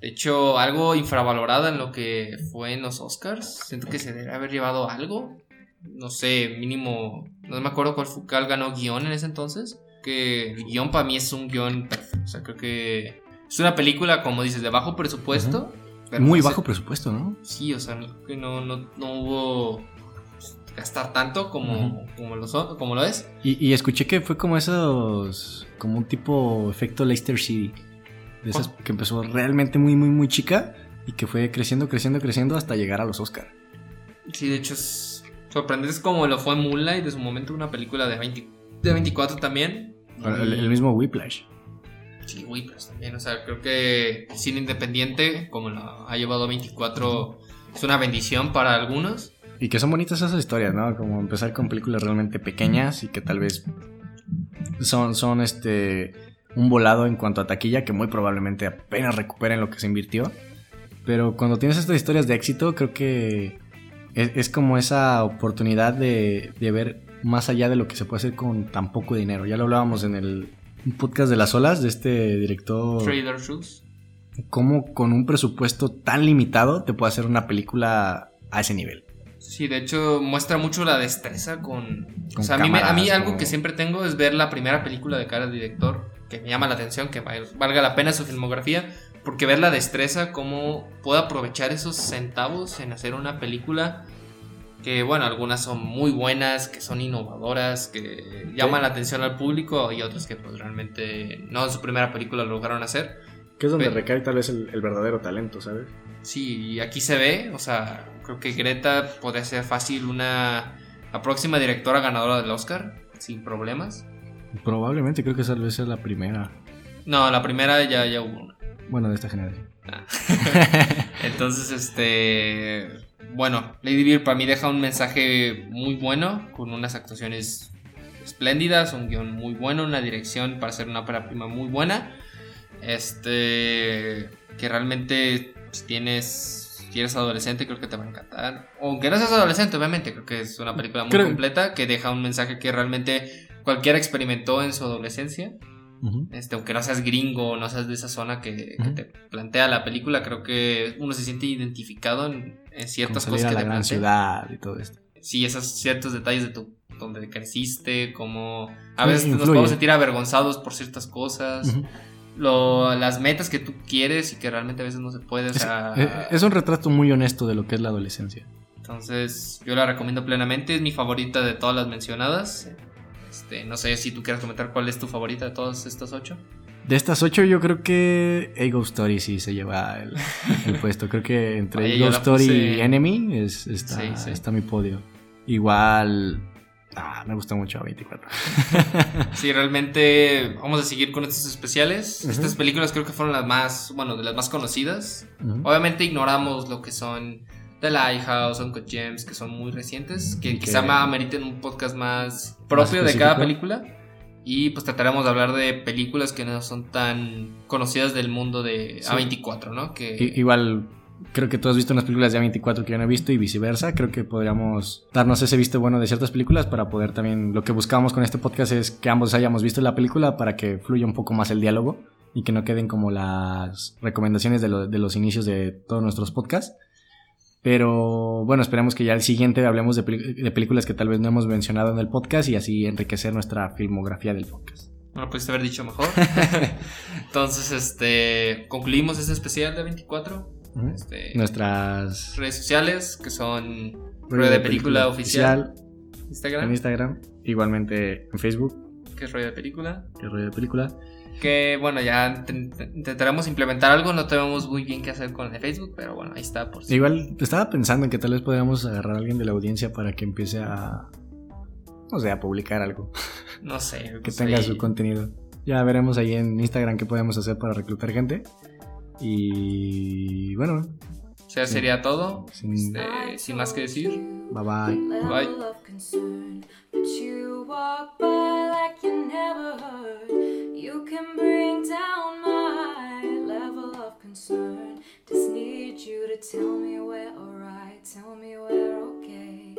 [SPEAKER 3] De hecho, algo infravalorada en lo que fue en los Oscars. Siento que se debe haber llevado algo. No sé, mínimo. No me acuerdo cuál fue. cuál ganó guion en ese entonces. Que el guion para mí es un guion perfecto. O sea, creo que es una película, como dices, de bajo presupuesto.
[SPEAKER 2] Muy
[SPEAKER 3] no sé-
[SPEAKER 2] bajo presupuesto, ¿no?
[SPEAKER 3] Sí, o sea, que no, no, no hubo pues, gastar tanto como, como, lo son- como lo es.
[SPEAKER 2] Y, y escuché que fue como esos. Como un tipo efecto Leicester City. De esas que empezó realmente muy, muy, muy chica. Y que fue creciendo, creciendo, creciendo hasta llegar a los Oscar.
[SPEAKER 3] Sí, de hecho es sorprendente. Es como lo fue Moonlight de su momento, una película de, 20 de 24 también.
[SPEAKER 2] El, el mismo Whiplash.
[SPEAKER 3] Sí, Whiplash también. O sea, creo que el cine independiente, como lo ha llevado a 24, es una bendición para algunos.
[SPEAKER 2] Y que son bonitas esas historias, ¿no? Como empezar con películas realmente pequeñas y que tal vez son, son este un volado en cuanto a taquilla que muy probablemente apenas recuperen lo que se invirtió. Pero cuando tienes estas historias de éxito, creo que es, es como esa oportunidad de, de ver más allá de lo que se puede hacer con tan poco dinero. Ya lo hablábamos en el podcast de las olas de este director.
[SPEAKER 3] Trader Shoes.
[SPEAKER 2] Cómo con un presupuesto tan limitado te puede hacer una película a ese nivel.
[SPEAKER 3] Sí, de hecho muestra mucho la destreza con... o sea, a mí, me- a mí algo que siempre tengo es ver la primera película de cara al director, que me llama la atención, que val- valga la pena su filmografía, porque ver la destreza, cómo puede aprovechar esos centavos en hacer una película que, bueno, algunas son muy buenas, que son innovadoras, que llaman la atención al público y otras que pues realmente no en su primera película lo lograron hacer.
[SPEAKER 2] Que es donde
[SPEAKER 3] Pero-
[SPEAKER 2] recae tal vez el, el verdadero talento, ¿sabes?
[SPEAKER 3] Sí, y aquí se ve, o sea, creo que Greta podría ser fácil una la próxima directora ganadora del Oscar, sin problemas.
[SPEAKER 2] Probablemente creo que esa vez es la primera.
[SPEAKER 3] No, la primera ya, ya hubo una.
[SPEAKER 2] Bueno, de esta generación.
[SPEAKER 3] Entonces, este. Bueno, Lady Bird para mí deja un mensaje muy bueno, con unas actuaciones espléndidas, un guion muy bueno, una dirección para hacer una ópera prima muy buena. Este. Que realmente, si tienes. Si eres adolescente, creo que te va a encantar. Aunque no seas adolescente, obviamente, creo que es una película muy
[SPEAKER 2] Creo-
[SPEAKER 3] completa que deja un mensaje que realmente cualquiera experimentó en su adolescencia. Este, aunque no seas gringo, no seas de esa zona que, te plantea la película, creo que uno se siente identificado en, en ciertas cosas que
[SPEAKER 2] la
[SPEAKER 3] te
[SPEAKER 2] gran
[SPEAKER 3] plantea.
[SPEAKER 2] ciudad y todo esto.
[SPEAKER 3] Sí, esos ciertos detalles de tu donde creciste, como a
[SPEAKER 2] Sí,
[SPEAKER 3] veces nos
[SPEAKER 2] influye.
[SPEAKER 3] podemos sentir avergonzados por ciertas cosas, lo, las metas que tú quieres y que realmente a veces no se puede, o
[SPEAKER 2] Es,
[SPEAKER 3] sea,
[SPEAKER 2] eh, es un retrato muy honesto de lo que es la adolescencia.
[SPEAKER 3] entonces yo la recomiendo plenamente, es mi favorita de todas las mencionadas. Este, no sé si tú quieres comentar cuál es tu favorita de todas estas ocho.
[SPEAKER 2] De estas ocho, yo creo que A Ghost Story sí se lleva el, el puesto. Creo que entre
[SPEAKER 3] Oye,
[SPEAKER 2] Ghost Story
[SPEAKER 3] puse-
[SPEAKER 2] y Enemy es, está,
[SPEAKER 3] Sí, sí.
[SPEAKER 2] está mi podio. Igual. Ah, me gusta mucho 24.
[SPEAKER 3] Sí, realmente vamos a seguir con estos especiales. Estas películas creo que fueron las más, bueno, de las más conocidas. Obviamente ignoramos lo que son The Lighthouse, Uncut Gems, que son muy recientes, que quizá ma- ameriten un podcast más propio de cada película. Y pues trataremos de hablar de películas que no son tan conocidas del mundo de
[SPEAKER 2] Sí.
[SPEAKER 3] A24, ¿no? Que
[SPEAKER 2] Igual, creo que tú has visto unas películas de A24 que yo no he visto y viceversa. Creo que podríamos darnos ese visto bueno de ciertas películas para poder también. Lo que buscamos con este podcast es que ambos hayamos visto la película para que fluya un poco más el diálogo y que no queden como las recomendaciones de, lo- de los inicios de todos nuestros podcasts. Pero bueno, esperemos que ya el siguiente hablemos de, de películas que tal vez no hemos mencionado en el podcast y así enriquecer nuestra filmografía del podcast.
[SPEAKER 3] no lo pudiste haber dicho mejor. Entonces, este, concluimos este especial de 24.
[SPEAKER 2] Ujú.
[SPEAKER 3] Este,
[SPEAKER 2] Nuestras
[SPEAKER 3] redes sociales que son Rueda de Película Oficial. Instagram,
[SPEAKER 2] en Instagram, igualmente en Facebook,
[SPEAKER 3] que es rollo de película.
[SPEAKER 2] que rollo de película.
[SPEAKER 3] Que bueno, ya int- intentaremos implementar algo, no tenemos muy bien qué hacer con el Facebook, pero bueno, ahí está por si.
[SPEAKER 2] Igual estaba pensando en que tal vez podríamos agarrar a alguien de la audiencia para que empiece a, no sé, a publicar algo,
[SPEAKER 3] No sé.
[SPEAKER 2] que
[SPEAKER 3] pues
[SPEAKER 2] tenga su contenido. Ya veremos ahí en Instagram qué podemos hacer para reclutar gente. Y bueno,
[SPEAKER 3] o sea, sí. sería todo.
[SPEAKER 2] Sí.
[SPEAKER 3] Este, sin más que decir.
[SPEAKER 2] Bye bye.
[SPEAKER 3] Bye.
[SPEAKER 4] You can bring down my level of concern. Just need you to tell me where alright, tell me where okay.